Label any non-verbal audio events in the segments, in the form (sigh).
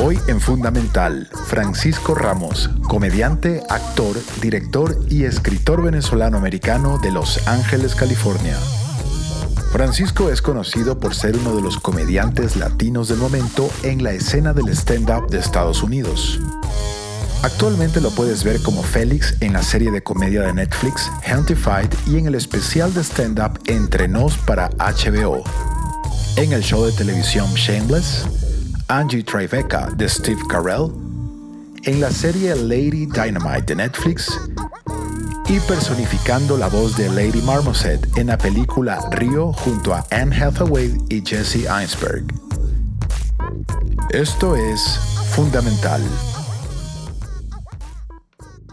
Hoy en Fundamental, Francisco Ramos, comediante, actor, director y escritor venezolano-americano de Los Ángeles, California. Francisco es conocido por ser uno de los comediantes latinos del momento en la escena del stand-up de Estados Unidos. Actualmente lo puedes ver como Félix en la serie de comedia de Netflix Huntified y en el especial de stand-up Entre Nos para HBO. En el show de televisión Shameless, Angie Tribeca de Steve Carell, en la serie Lady Dynamite de Netflix y personificando la voz de Lady Marmoset en la película Rio junto a Anne Hathaway y Jesse Einsberg. Esto es Fundamental.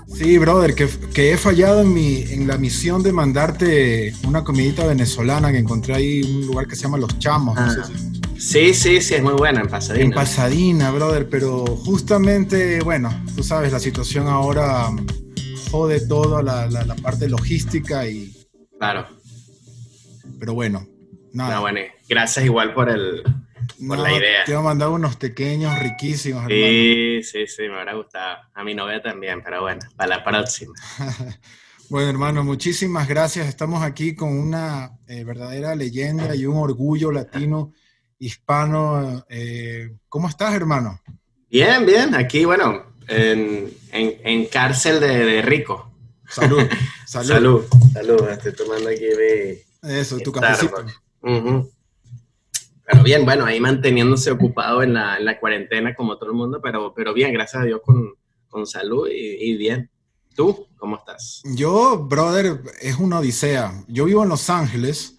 Sí, brother, que, que, he fallado en, mi, en la misión de mandarte una comidita venezolana que encontré ahí en un lugar que se llama Los Chamos. Ah. Sí, sí, sí, es muy buena en Pasadena. En Pasadena, brother, pero justamente, bueno, tú sabes, la situación ahora jode todo la, la, la parte logística y... Claro. Pero bueno, nada. No, bueno, gracias igual por el, por No, la idea. Te voy a mandar unos pequeños riquísimos, hermano. Sí, sí, sí, me hubiera gustado. A mi novia también, pero bueno, para la próxima. (laughs) Bueno, hermano, muchísimas gracias. Estamos aquí con una eh, verdadera leyenda y un orgullo latino, hispano. Eh, ¿Cómo estás, hermano? Bien, bien, aquí, bueno, en, en, en cárcel de, de rico. Salud, (laughs) salud. Salud, salud, estoy tomando aquí de... Eso, tu cafecito. Pero bien, bueno, ahí manteniéndose ocupado en la, en la cuarentena como todo el mundo, pero, pero bien, gracias a Dios con, con salud y, y bien. ¿Tú cómo estás? Yo, brother, es una odisea. Yo vivo en Los Ángeles,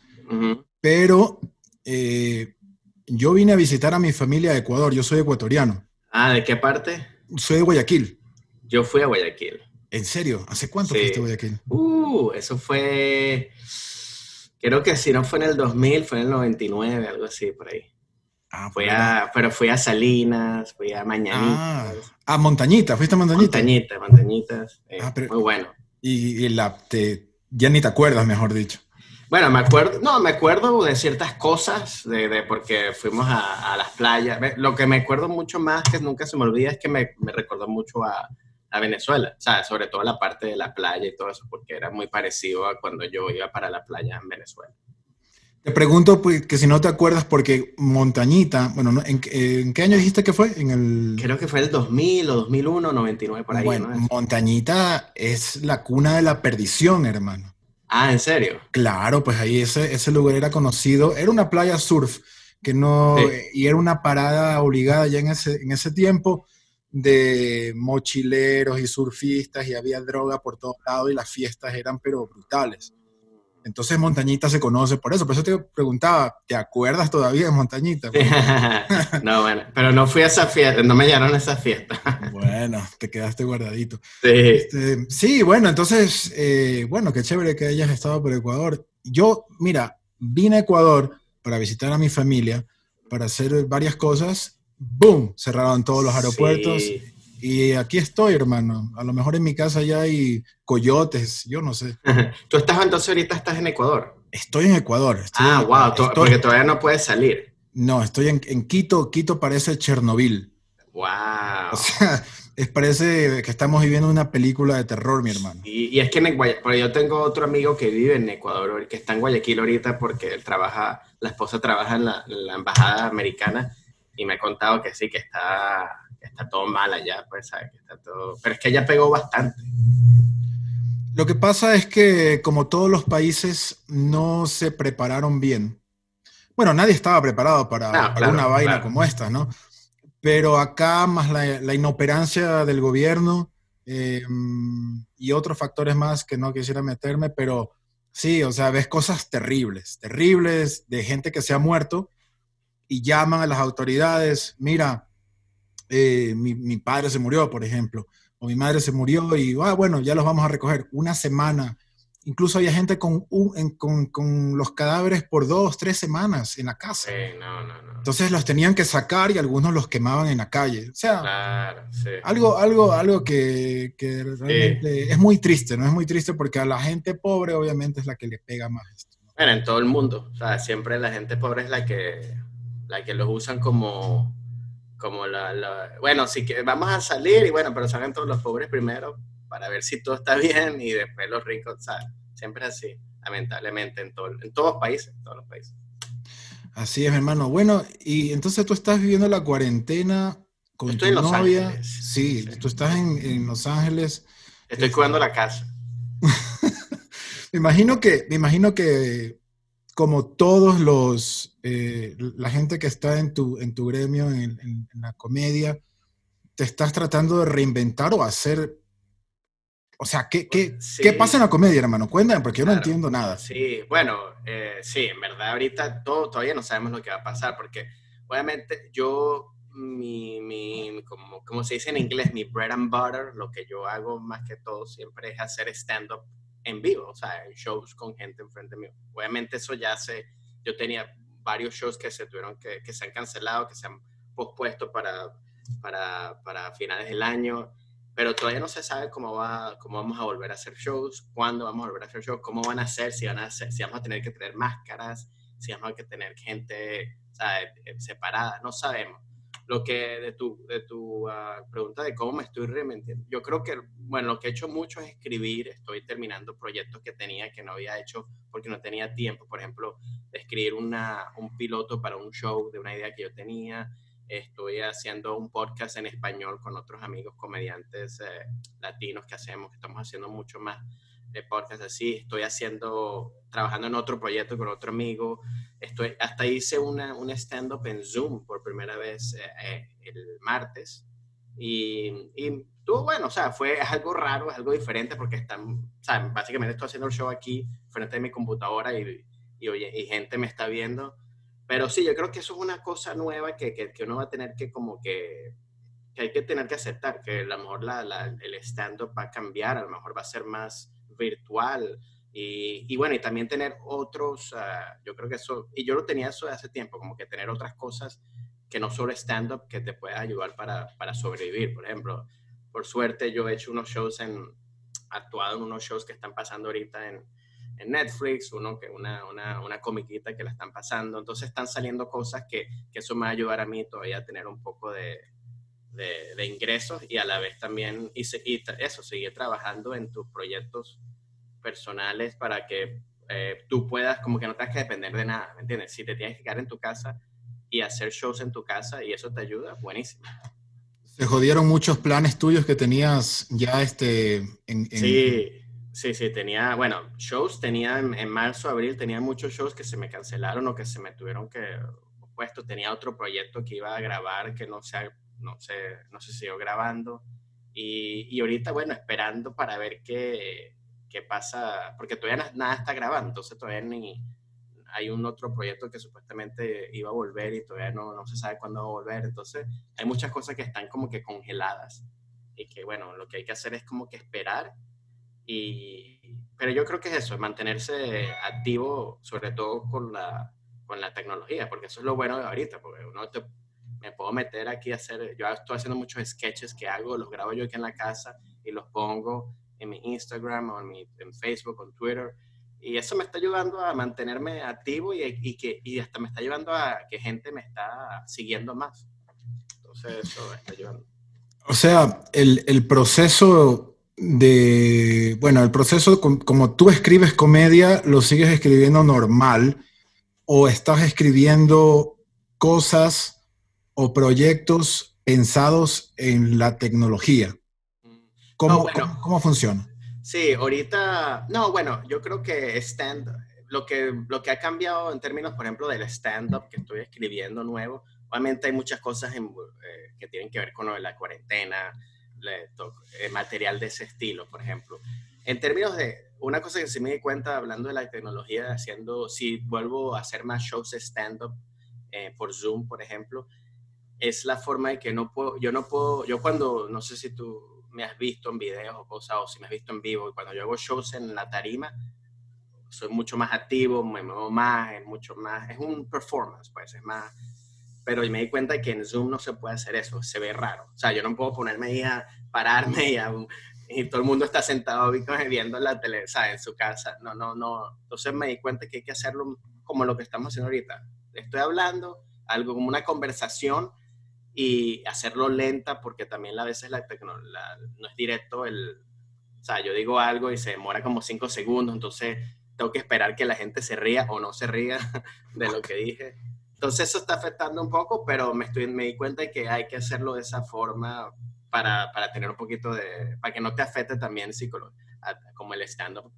pero eh, yo vine a visitar a mi familia de Ecuador. Yo soy ecuatoriano. Ah, ¿de qué parte? Soy de Guayaquil. Yo fui a Guayaquil. ¿En serio? ¿Hace cuánto Sí. fuiste a Guayaquil? Uh, eso fue, creo que si no fue en el 2000, fue en el 99, algo así, por ahí. Ah, Fui a, pero fui a Salinas, fui a Ah, Mañanitas, a Montañita, fuiste a Montañita. Montañitas, Montañitas, eh, Ah, pero- muy bueno. Y, y la, te, ya ni te acuerdas, mejor dicho. Bueno, me acuerdo, no, me acuerdo de ciertas cosas, de, de porque fuimos a, a las playas. Lo que me acuerdo mucho más, que nunca se me olvida, es que me, me recordó mucho a, a Venezuela, o sea, sobre todo la parte de la playa y todo eso, porque era muy parecido a cuando yo iba para la playa en Venezuela. Te pregunto pues, que si no te acuerdas, porque Montañita, bueno, ¿no? ¿en, qué- en qué año dijiste que fue? En el... Creo que fue el 2000 o 2001, 99, por ahí, bueno, ¿no? Montañita es la cuna de la perdición, hermano. Ah, ¿en serio? Claro, pues ahí ese, ese lugar era conocido, era una playa surf, que no, Sí. y era una parada obligada ya en ese, en ese tiempo de mochileros y surfistas y había droga por todos lados y las fiestas eran pero brutales. Entonces Montañita se conoce por eso, por eso te preguntaba, ¿te acuerdas todavía de Montañita? (laughs) no, bueno, pero no fui a esa fiesta, no me llevaron a esa fiesta. (laughs) Bueno, te quedaste guardadito. Sí. Este, sí, bueno, entonces, eh, bueno, qué chévere que hayas estado por Ecuador. Yo, mira, vine a Ecuador para visitar a mi familia, para hacer varias cosas. ¡Boom! Cerraron todos los aeropuertos. Sí. Y aquí estoy, hermano. A lo mejor en mi casa ya hay coyotes, yo no sé. (laughs) Tú estás entonces ahorita estás en Ecuador. Estoy en Ecuador. estoy Ah, en- wow, to- estoy- porque todavía no puedes salir. No, estoy en, en Quito. Quito parece Chernobyl. Wow. O sea, (laughs) es, parece que estamos viviendo una película de terror, mi hermano. Y, y es que en Guaya- porque yo tengo otro amigo que vive en Ecuador, que está en Guayaquil ahorita porque él trabaja, la esposa trabaja en la, en la embajada americana y me ha contado que sí, que está, está todo mal allá, pues, ¿sabes? Que está todo... Pero es que ella pegó bastante. Lo que pasa es que como todos los países no se prepararon bien. Bueno, nadie estaba preparado para, Ah, para claro, una vaina claro. como esta, ¿no? Pero acá más la, la inoperancia del gobierno eh, y otros factores más que no quisiera meterme, pero sí, o sea, ves cosas terribles, terribles de gente que se ha muerto y llaman a las autoridades, mira, eh, mi, mi padre se murió, por ejemplo, o mi madre se murió y, ah, bueno, ya los vamos a recoger. Una semana. Incluso había gente con, un- en- con, con los cadáveres por dos, tres semanas en la casa. Sí, no, no, no. Entonces los tenían que sacar y algunos los quemaban en la calle. O sea, Claro, sí. algo, algo, algo que, que realmente es muy triste, ¿no? Es muy triste porque a la gente pobre obviamente es la que le pega más esto. ¿no? Bueno, en todo el mundo. O sea, siempre la gente pobre es la que, la que los usan como, como la, bueno, sí que vamos a salir y bueno, pero salen todos los pobres primero para ver si todo está (laughs) bien y después los ricos, ¿sabes? Siempre así, lamentablemente, en, todo, en todos los países, todos los países. Así es, hermano. Bueno, y entonces tú estás viviendo la cuarentena con Estoy tu en Los novia. Ángeles. Sí, Sí. tú estás en, en Los Ángeles. Estoy cuidando la casa. (laughs) Me imagino que, me imagino que como todos los, eh, la gente que está en tu, en tu gremio, en, en- en la comedia, te estás tratando de reinventar o hacer, o sea, ¿qué, qué, Sí. qué pasa en la comedia, hermano? Cuéntame, porque yo no Claro. entiendo nada. Sí, bueno, eh, sí, en verdad ahorita todo, todavía no sabemos lo que va a pasar porque obviamente yo, mi, mi, como, como se dice en inglés, mi bread and butter, lo que yo hago más que todo siempre es hacer stand-up en vivo, o sea, en shows con gente enfrente mío. Obviamente eso ya se, yo tenía varios shows que se tuvieron que, que se han cancelado, que se han pospuesto para, para, para finales del año pero todavía no se sabe cómo, va, cómo vamos a volver a hacer shows, cuándo vamos a volver a hacer shows, cómo van a ser, si, van a ser, si vamos a tener que tener máscaras, si vamos a tener gente eh, separada, no sabemos. Lo que de tu, de tu ah, pregunta de cómo me estoy reinventando, yo creo que, bueno, lo que he hecho mucho es escribir, estoy terminando proyectos que tenía que no había hecho porque no tenía tiempo, por ejemplo, escribir una, un piloto para un show de una idea que yo tenía, estoy haciendo un podcast en español con otros amigos comediantes eh, latinos que hacemos, que estamos haciendo mucho más de podcast así. Estoy haciendo, trabajando en otro proyecto con otro amigo. Estoy, hasta hice una, un stand-up en Zoom por primera vez eh, eh, el martes. Y, y estuvo bueno, o sea, fue algo raro, algo diferente porque están, o sea, básicamente estoy haciendo el show aquí frente a mi computadora y, y, oye, y gente me está viendo. Pero sí, yo creo que eso es una cosa nueva que, que, que uno va a tener que como que, que hay que tener que aceptar, que a lo mejor la, la, el stand-up va a cambiar, a lo mejor va a ser más virtual. Y, y bueno, y también tener otros, uh, yo creo que eso, y yo lo tenía eso de hace tiempo, como que tener otras cosas que no solo stand-up que te puedan ayudar para, para sobrevivir. Por ejemplo, por suerte yo he hecho unos shows en, actuado en unos shows que están pasando ahorita en, en Netflix, uno que una, una, una, comiquita que la están pasando. Entonces están saliendo cosas que, que, eso me va a ayudar a mí todavía a tener un poco de, de, de ingresos y a la vez también, y, se, y, eso, seguir trabajando en tus proyectos personales para que eh, tú puedas, como que no tengas que depender de nada, ¿me entiendes? Si te tienes que quedar en tu casa y hacer shows en tu casa y eso te ayuda, buenísimo. Se jodieron muchos planes tuyos que tenías ya este... En, en... Sí, Sí, sí, tenía, bueno, shows tenía en, en, marzo, abril, tenía muchos shows que se me cancelaron o que se me tuvieron que puesto. Tenía otro proyecto que iba a grabar que no se, no sé, no se siguió grabando. Y, y ahorita, bueno, esperando para ver qué, qué pasa, porque todavía nada está grabando, entonces todavía ni, hay un otro proyecto que supuestamente iba a volver y todavía no, no se sabe cuándo va a volver. Entonces, hay muchas cosas que están como que congeladas y que, bueno, lo que hay que hacer es como que esperar y, pero yo creo que es eso, mantenerse activo, sobre todo con la, con la tecnología, porque eso es lo bueno de ahorita, porque uno te, me puedo meter aquí a hacer, yo estoy haciendo muchos sketches que hago, los grabo yo aquí en la casa y los pongo en mi Instagram o en, mi, en Facebook o en Twitter. Y eso me está ayudando a mantenerme activo y, y, que, y hasta me está ayudando a que gente me está siguiendo más. Entonces eso me está ayudando. O sea, el, el proceso de, bueno, el proceso, como tú escribes comedia, lo sigues escribiendo normal o estás escribiendo cosas o proyectos pensados en la tecnología. ¿Cómo, no, bueno, ¿cómo, ¿Cómo, funciona? Sí, ahorita, no, bueno, yo creo que stand, lo que, lo que ha cambiado en términos, por ejemplo, del stand-up que estoy escribiendo nuevo, obviamente hay muchas cosas en, eh, que tienen que ver con lo de la cuarentena, eh, material de ese estilo, por ejemplo. En términos de, una cosa que sí me di cuenta hablando de la tecnología, haciendo, si vuelvo a hacer más shows de stand-up eh, por Zoom, por ejemplo, es la forma de que no puedo, yo no puedo, yo cuando, no sé si tú me has visto en videos o cosas, o si me has visto en vivo, cuando yo hago shows en la tarima, soy mucho más activo, me muevo más, es mucho más, es un performance, pues, es más, pero me di cuenta que en Zoom no se puede hacer eso, se ve raro. O sea, yo no puedo ponerme ahí a pararme y, a, y todo el mundo está sentado viendo la tele, ¿sabes? En su casa. No, no, no. Entonces me di cuenta que hay que hacerlo como lo que estamos haciendo ahorita. Estoy hablando, algo como una conversación y hacerlo lenta porque también a veces la, la, no es directo el... O sea, yo digo algo y se demora como cinco segundos, entonces tengo que esperar que la gente se ría o no se ría (laughs) de lo que dije. Entonces eso está afectando un poco, pero me, estoy, me di cuenta de que hay que hacerlo de esa forma para, para tener un poquito de... para que no te afecte también como el stand-up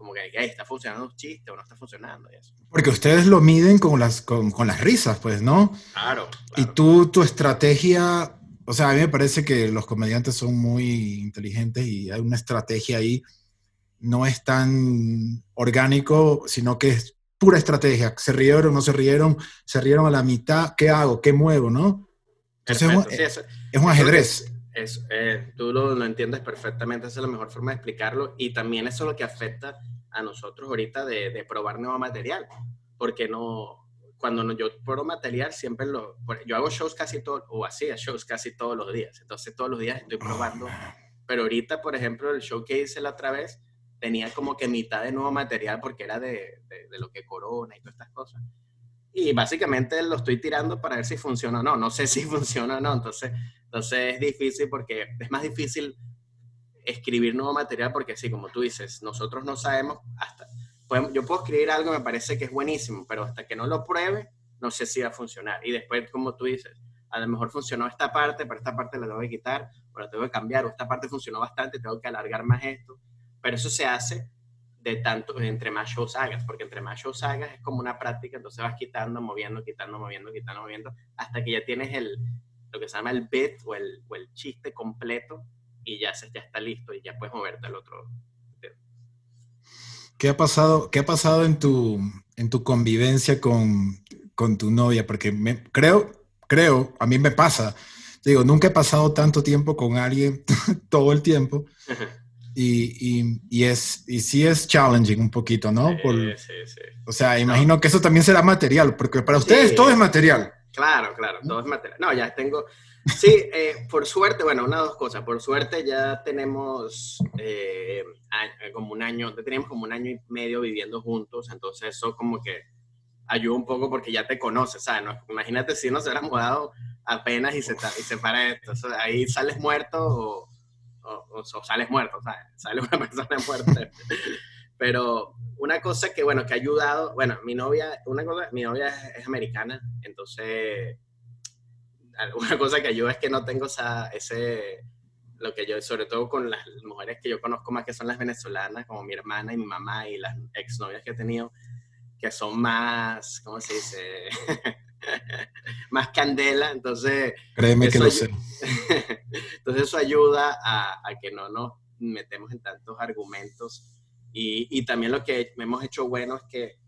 como que está funcionando un chiste o no está funcionando. eso. Porque ustedes lo miden con las, con, con las risas, pues, ¿no? Claro, Y tú, tu estrategia, o sea, a mí me parece que los comediantes son muy inteligentes y hay una estrategia ahí, no es tan orgánico, sino que es pura estrategia. Se rieron, no se rieron, se rieron a la mitad, ¿qué hago? ¿Qué muevo? ¿No? Entonces es, un, ajedrez. Es, eh, tú lo, lo, entiendes perfectamente, esa es la mejor forma de explicarlo y también eso es lo que afecta a nosotros ahorita de, de probar nuevo material, porque no, cuando no, yo pruebo material siempre lo, yo hago shows casi todo, o hacía shows casi todos los días, entonces todos los días estoy probando, pero ahorita, por ejemplo, el show que hice la otra vez, tenía como que mitad de nuevo material porque era de, de, de lo que corona y todas estas cosas. Y básicamente lo estoy tirando para ver si funciona o no. No sé (laughs) si funciona o no. Entonces, entonces es difícil porque es más difícil escribir nuevo material porque sí, como tú dices, nosotros no sabemos hasta... yo puedo escribir algo, me parece que es buenísimo, pero hasta que no lo pruebe, no sé si va a funcionar. Y después, como tú dices, a lo mejor funcionó esta parte, pero esta parte la tengo que quitar, o la tengo que cambiar, o esta parte funcionó bastante, tengo que alargar más esto. Pero eso se hace de tanto, entre más shows hagas, porque entre más shows hagas es como una práctica, entonces vas quitando, moviendo, quitando, moviendo, quitando, moviendo, hasta que ya tienes el, lo que se llama el bit o el, o el chiste completo y ya, se, ya está listo y ya puedes moverte al otro. ¿Qué ha pasado, qué ha pasado en, tu, en tu convivencia con, con tu novia? Porque me, creo, creo, a mí me pasa, digo, nunca he pasado tanto tiempo con alguien (laughs) todo el tiempo. Y, y, y, es, y sí es challenging un poquito, ¿no? Por, sí, sí, O sea, imagino que eso también será material, porque para ustedes todo es material. Claro, claro, todo es material. No, ya tengo, Sí, eh, por suerte, bueno, una o dos cosas. Por suerte ya tenemos eh, como un año, teníamos como un año y medio viviendo juntos, entonces eso como que ayuda un poco porque ya te conoces, ¿sabes? No, imagínate si no se hubiera mudado apenas y se, y se para esto. ahí sales muerto o, o, sales muerto, ¿sabes? Sale una (laughs) persona muerta. Pero una cosa que, bueno, que ha ayudado, bueno, mi novia, una cosa, mi novia es americana, entonces (laughs) una cosa que ayuda es que no tengo esa, ese, lo que yo, sobre todo con las mujeres que yo conozco más que son las venezolanas, como mi hermana y mi mamá y las exnovias que he tenido, que son más, ¿cómo se dice? (laughs) más candela, entonces... Créeme que lo sé. (laughs) entonces eso ayuda a, a, que no nos metemos en tantos argumentos y, y también lo que hemos hecho bueno es que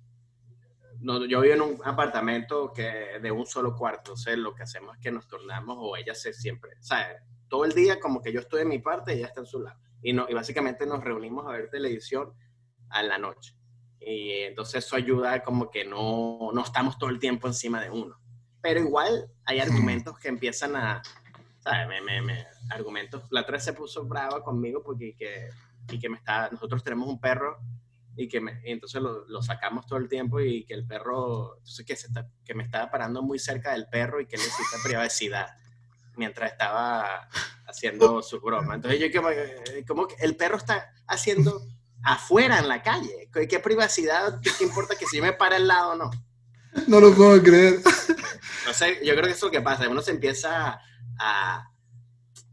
no, yo vivo en un apartamento que de un solo cuarto, o sea, lo que hacemos es que nos tornamos o ella se siempre, o sea, todo el día como que yo estoy en mi parte y ella está en su lado. Y, no, y básicamente nos reunimos a ver televisión a la noche. Y entonces eso ayuda como que no, no estamos todo el tiempo encima de uno. Pero igual hay argumentos que empiezan a, ¿sabes? Me, me, me, argumentos. La otra se puso brava conmigo porque que, y que me está, nosotros tenemos un perro y que me, entonces lo, lo, sacamos todo el tiempo y que el perro, entonces que, se está, que me estaba parando muy cerca del perro y que necesita privacidad mientras estaba haciendo su broma. Entonces yo como, eh, como que el perro está haciendo afuera en la calle. ¿Qué, privacidad? ¿Qué, importa que si yo me para al lado o no? No lo puedo creer. No sé, yo creo que eso es lo que pasa. Uno se empieza a,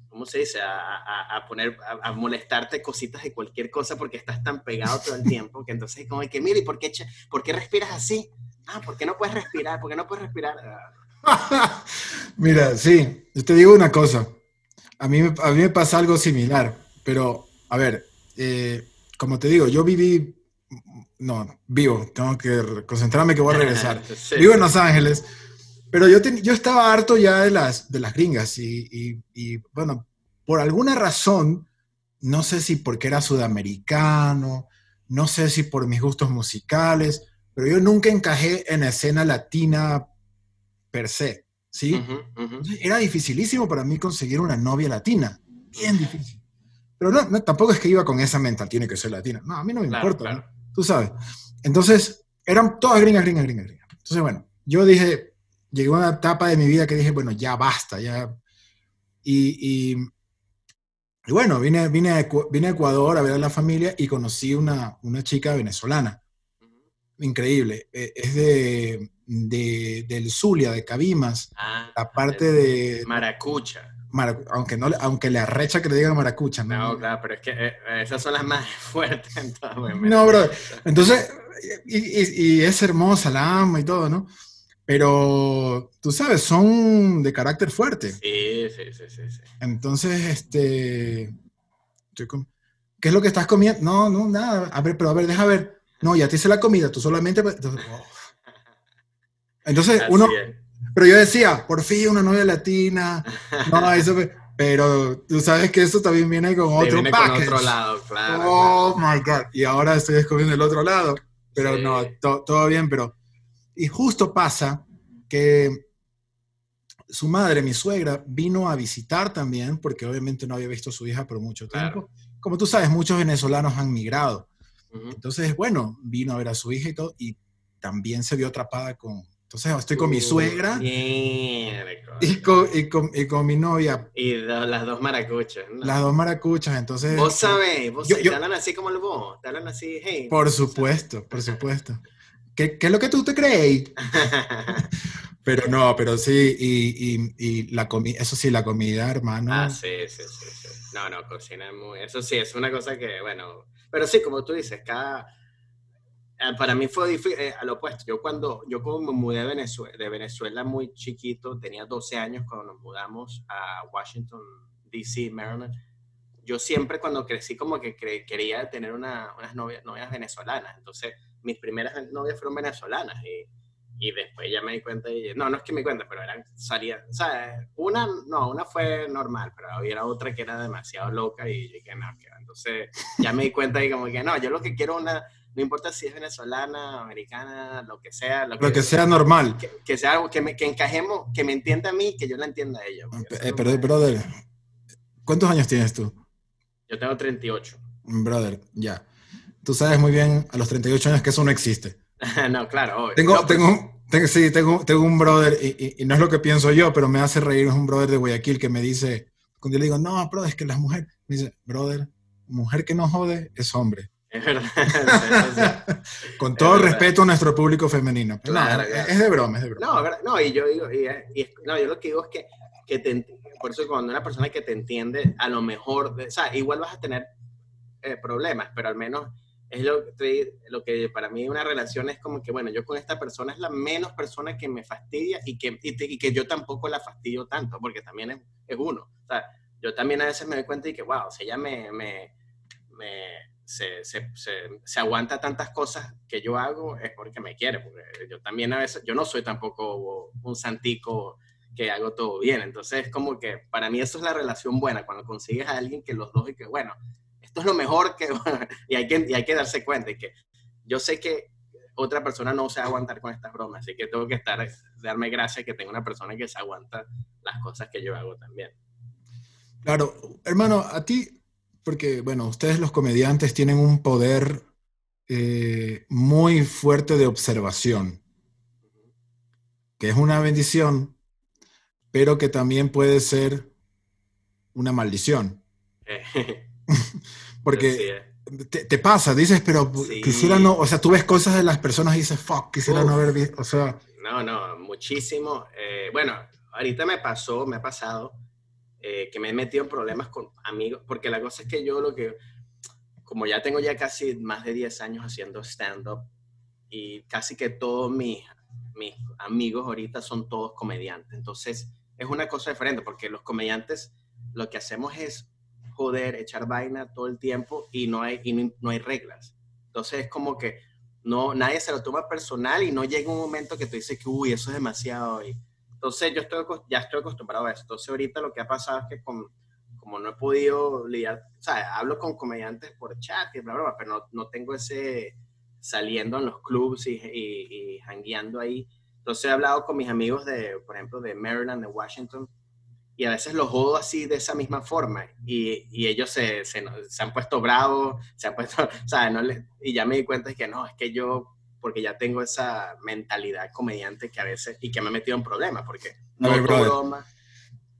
¿cómo se dice? A, a poner, a, molestarte cositas de cualquier cosa porque estás tan pegado todo el tiempo que entonces como que, mire, ¿y por qué, por qué respiras así? Ah, ¿por qué no puedes respirar? ¿Por qué no puedes respirar? (laughs) Mira, sí, yo te digo una cosa. A mí, a mí me pasa algo similar, pero a ver, eh, como te digo, yo viví, no, vivo, tengo que concentrarme que voy a (laughs) regresar. Vivo en Los Ángeles pero yo, yo estaba harto ya de las, de las gringas y, y, bueno, por alguna razón, no sé si porque era sudamericano, no sé si por mis gustos musicales, pero yo nunca encajé en la escena latina per se, ¿sí? Era dificilísimo para mí conseguir una novia latina, bien difícil. Pero no, tampoco es que iba con esa mental, tiene que ser latina. No, a mí no me importa, tú sabes. Entonces, eran todas gringas, gringas, gringas, gringas. Entonces, bueno, yo dije, llegué a una etapa de mi vida que dije, bueno, ya basta, ya. Y, y, bueno, vine, vine, a, vine a Ecuador a ver a la familia y conocí una, una chica venezolana. Increíble. E, es de, de, del Zulia, de Cabimas, Ah, la parte de... Maracucha. Aunque, no, le- aunque le arrecha que le digan maracucha, ¿no? No, claro, pero es que eh, esas son las más (laughs) fuertes. Entonces, bueno, No, bro. Entonces, y, y- y es hermosa, la amo y todo, ¿no? Pero, tú sabes, son de carácter fuerte. Sí, sí, sí, sí. sí. Entonces, este... ¿Qué es lo que estás comiendo? No, no, nada. A ver, pero a ver, deja ver. No, ya te hice la comida, tú solamente... Entonces, (laughs) oh. Entonces, uno... es. Pero yo decía, por fin una novia latina. No, (laughs) eso... fue- Pero tú sabes que eso también viene con otro viene con package. otro lado, claro. Oh my God. Y ahora estoy descubriendo el otro lado. Pero Sí. no, to- todo bien, pero. Y justo pasa que su madre, mi suegra, vino a visitar también, porque obviamente no había visto a su hija por mucho Claro. tiempo. Como tú sabes, muchos venezolanos han migrado. claro. Ujú. Entonces, bueno, vino a ver a su hija y todo, y también se vio atrapada con. Entonces, estoy con mi Uh, suegra miércoles. y con, y, con, y con mi novia, Y do- las dos maracuchas. ¿no? las dos maracuchas. Entonces, Vos sabés, vos Yo- sabés, yo- te hablan así como el vos, te hablan así, hey. por supuesto, por (laughs) supuesto. ¿Qué, ¿Qué es lo que tú te crees? (laughs) Pero no, pero sí, y, y, y la comida, eso sí, la comida, hermano. ah, sí, sí, sí, sí. No, no, cocina muy. Eso sí, es una cosa que, bueno. Pero sí, como tú dices, cada. Eh, Para mí fue eh, al opuesto. Yo cuando, yo como me mudé de Venezuela, muy chiquito, tenía 12 años cuando nos mudamos a Washington, D.C., Maryland. Yo siempre cuando crecí como que quería tener una- unas novias, venezolanas. Entonces, mis primeras novias fueron venezolanas y, y después ya me di cuenta y, no, no es que me di cuenta, pero eran, salían, una, no, una fue normal, pero había otra que era demasiado loca y dije, no, que entonces ya me di cuenta y como que no, yo lo que quiero una, no importa si es venezolana, americana, lo que sea, lo que, Lo que sea normal. que, que sea algo que, me, que encajemos, que me entienda a mí, que yo la entienda a ella. Eh, pero, brother, ¿cuántos años tienes tú? Yo tengo 38. Brother, ya. Tú sabes muy bien a los 38 años que eso no existe. (laughs) no, claro, obvio. Tengo, No, pues, tengo, tengo, sí, tengo, tengo un brother, y, y- y no es lo que pienso yo, pero me hace reír, es un brother de Guayaquil que me dice, cuando yo le digo, no, brother, es que las mujeres, me dice, brother, mujer que no jode es hombre. Es verdad. (laughs) (laughs) Con todo el respeto a nuestro público femenino. No, Claro, es, claro. es de broma, es de broma. No, no, y yo digo, y, y es- no, yo lo que digo es que, que te, por eso cuando una persona que te entiende, a lo mejor, de- o sea, igual vas a tener eh, problemas, pero al menos es lo, que te- lo que para mí una relación es como que, bueno, yo con esta persona es la menos persona que me fastidia y que, y, te- y que yo tampoco la fastidio tanto, porque también es, es uno. O sea, yo también a veces me doy cuenta y que, wow, si ella me, me, me- se, se, se, aguanta tantas cosas que yo hago, es porque me quiere, porque yo también a veces, yo no soy tampoco un santico que hago todo bien, entonces es como que para mí eso es la relación buena, cuando consigues a alguien que los dos y que, bueno, esto es lo mejor que, (laughs) y hay que, y hay que darse cuenta, y que yo sé que otra persona no se aguantar con estas bromas, así que tengo que estar, darme gracias que tengo una persona que se aguanta las cosas que yo hago también. Claro, hermano, a ti, porque, bueno, ustedes los comediantes tienen un poder eh, muy fuerte de observación, que es una bendición, pero que también puede ser una maldición. (laughs) Porque es. te, te pasa, dices, pero Sí. quisiera no, o sea, tú ves cosas de las personas y dices, fuck, quisiera no Uf. haber visto, o sea, No, no, muchísimo. Eh, bueno, ahorita me pasó, me ha pasado eh, que me he metido en problemas con amigos, porque la cosa es que yo lo que, como ya tengo ya casi más de 10 años haciendo stand-up y casi que todos mis, mis amigos ahorita son todos comediantes, entonces es una cosa diferente, porque los comediantes lo que hacemos es joder, echar vaina todo el tiempo y no hay, y no, no hay reglas. Entonces es como que no, nadie se lo toma personal y no llega un momento que tú dices que, uy, eso es demasiado. Y, entonces yo estoy, ya estoy acostumbrado a eso. Entonces ahorita lo que ha pasado es que con, como no he podido lidiar, o sea, hablo con comediantes por chat y bla, bla, bla, pero no, no tengo ese saliendo en los clubs y, y, y jangueando ahí. Entonces he hablado con mis amigos de, por ejemplo, de Maryland, de Washington, y a veces los jodo así de esa misma forma y, y ellos se, se, se han puesto bravos, se han puesto, (laughs) o sea, no le- y ya me di cuenta de que no, es que yo porque ya tengo esa mentalidad comediante que a veces, y que me ha metido en problemas, porque ver, no brother. broma.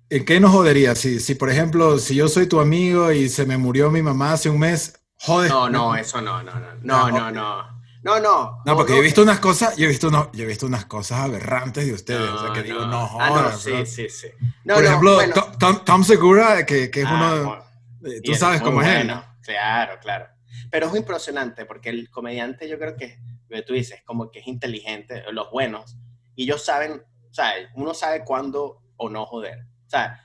¿En qué nos jodería? Si, si, por ejemplo, si yo soy tu amigo y se me murió mi mamá hace un mes, joder. No, no, eso no, no, no, no, no, no. No, no. No, porque yo he visto unas cosas, yo he visto, unos- yo he visto unas cosas aberrantes de ustedes. o sea, que digo, no Ah, jodas. no, sí, bro. sí, sí. No, por no, ejemplo, bueno. Tom, Tom- Segura, que, que es Ah, uno bueno. eh, Tú sabes cómo es él. bueno, Claro, claro. Pero es impresionante porque el comediante yo creo que, que tú dices, como que es inteligente, los buenos, y ellos saben, sea, uno sabe cuándo o no joder. Sea,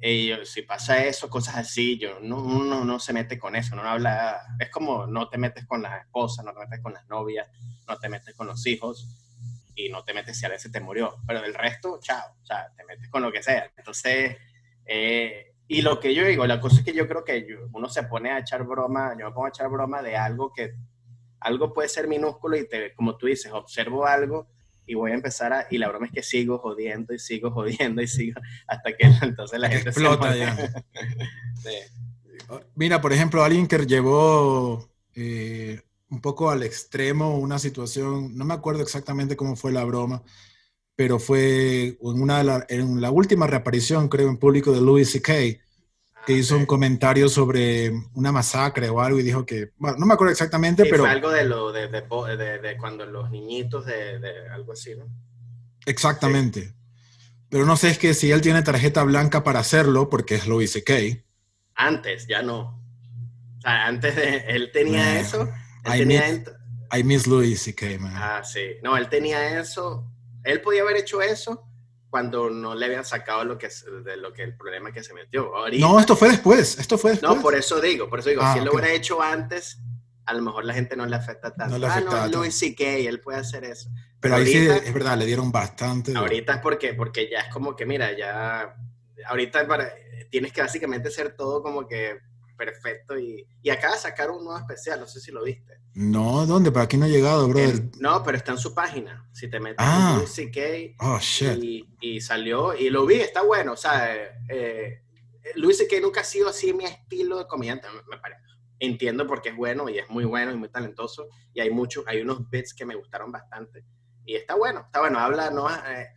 ellos, si pasa eso, cosas así, yo, no, uno no se mete con eso, no habla, es como no te metes con las esposas, no te metes con las novias, no te metes con los hijos, y no te metes si a veces te murió, pero del resto, chao, o sea, te metes con lo que sea. Entonces, eh, y lo que yo digo, la cosa es que yo creo que yo- uno se pone a echar broma, yo me pongo a echar broma de algo que, algo puede ser minúsculo y te, como tú dices, observo algo y voy a empezar a, y la broma es que sigo jodiendo y sigo jodiendo y sigo (laughs) hasta que (laughs) entonces la gente se explota pone- ya. (laughs) Sí. Mira, por ejemplo, alguien que llevó eh, un poco al extremo una situación, no me acuerdo exactamente cómo fue la broma, pero fue en, una de la, en la última reaparición, creo, en público de Louis C.K., que hizo sí. un comentario sobre una masacre o algo y dijo que, bueno, no me acuerdo exactamente, Sí, pero fue algo de lo de, de, de- cuando los niñitos de, algo así, ¿no? exactamente. Pero no sé es que si él tiene tarjeta blanca para hacerlo, porque es Louis C.K., Antes, ya no. O sea, antes de él tenía Man, eso, él I tenía miss- ent- I miss Louis C.K., man. Ah, sí. No, él tenía eso. Él podía haber hecho eso cuando no le habían sacado lo que es, de lo que el problema que se metió. Ahorita, No, esto fue después, esto fue después. no, por eso digo, por eso digo, Ah, si él ok. lo hubiera hecho antes, a lo mejor la gente no le afecta tanto. No le ah, afectaba no. Louis C.K., él puede hacer eso. Pero ahí sí, ahorita- es verdad, le dieron bastante. Ahorita es porque, porque ya es como que, mira, ya, ahorita para, tienes que básicamente ser todo como que perfecto y, y acaba de sacar un nuevo especial, no sé si lo viste. No, ¿dónde? Para aquí no ha llegado, brother. No, pero está en su página. Si te metes Ah. en C.K., Oh, shit. y, y salió y lo vi, está bueno. O sea, eh, eh, Luis que nunca ha sido así mi estilo de comediante, me, me parece. Entiendo porque es bueno y es muy bueno y muy talentoso. Y hay muchos, hay unos bits que me gustaron bastante. Y está bueno, está bueno. Habla, no, eh,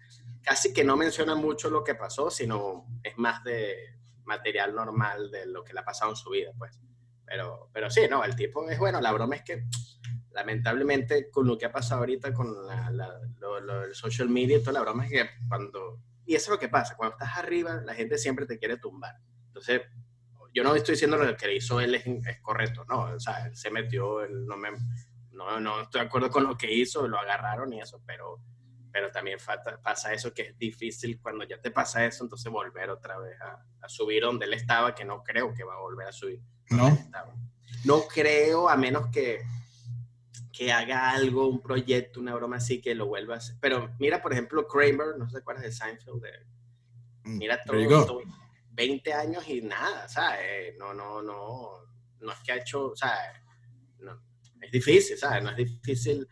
casi que no menciona mucho lo que pasó, sino es más de material normal de lo que le ha pasado en su vida, pues. Pero, pero sí, no, el tipo es bueno. La broma es que lamentablemente con lo que ha pasado ahorita con la, la- el social media y toda la broma es que cuando... Y eso es lo que pasa, cuando estás arriba la gente siempre te quiere tumbar. Entonces, yo no estoy diciendo lo que hizo él es, correcto, no, o sea, se metió, él no, me, no, no estoy de acuerdo con lo que hizo, lo agarraron y eso, pero, pero también falta- pasa eso que es difícil cuando ya te pasa eso, entonces volver otra vez a, a subir donde él estaba, que no creo que va a volver a subir. ¿No? No creo, a menos que, que haga algo, un proyecto, una broma así, que lo vuelva a hacer. Pero mira, por ejemplo, Kramer, no sé acuerdas de Seinfeld, de, mira todo, todo, 20 años y nada, ¿sabes? No, no, no, no es que ha hecho, ¿sabes? No, es difícil, ¿sabes? No es difícil,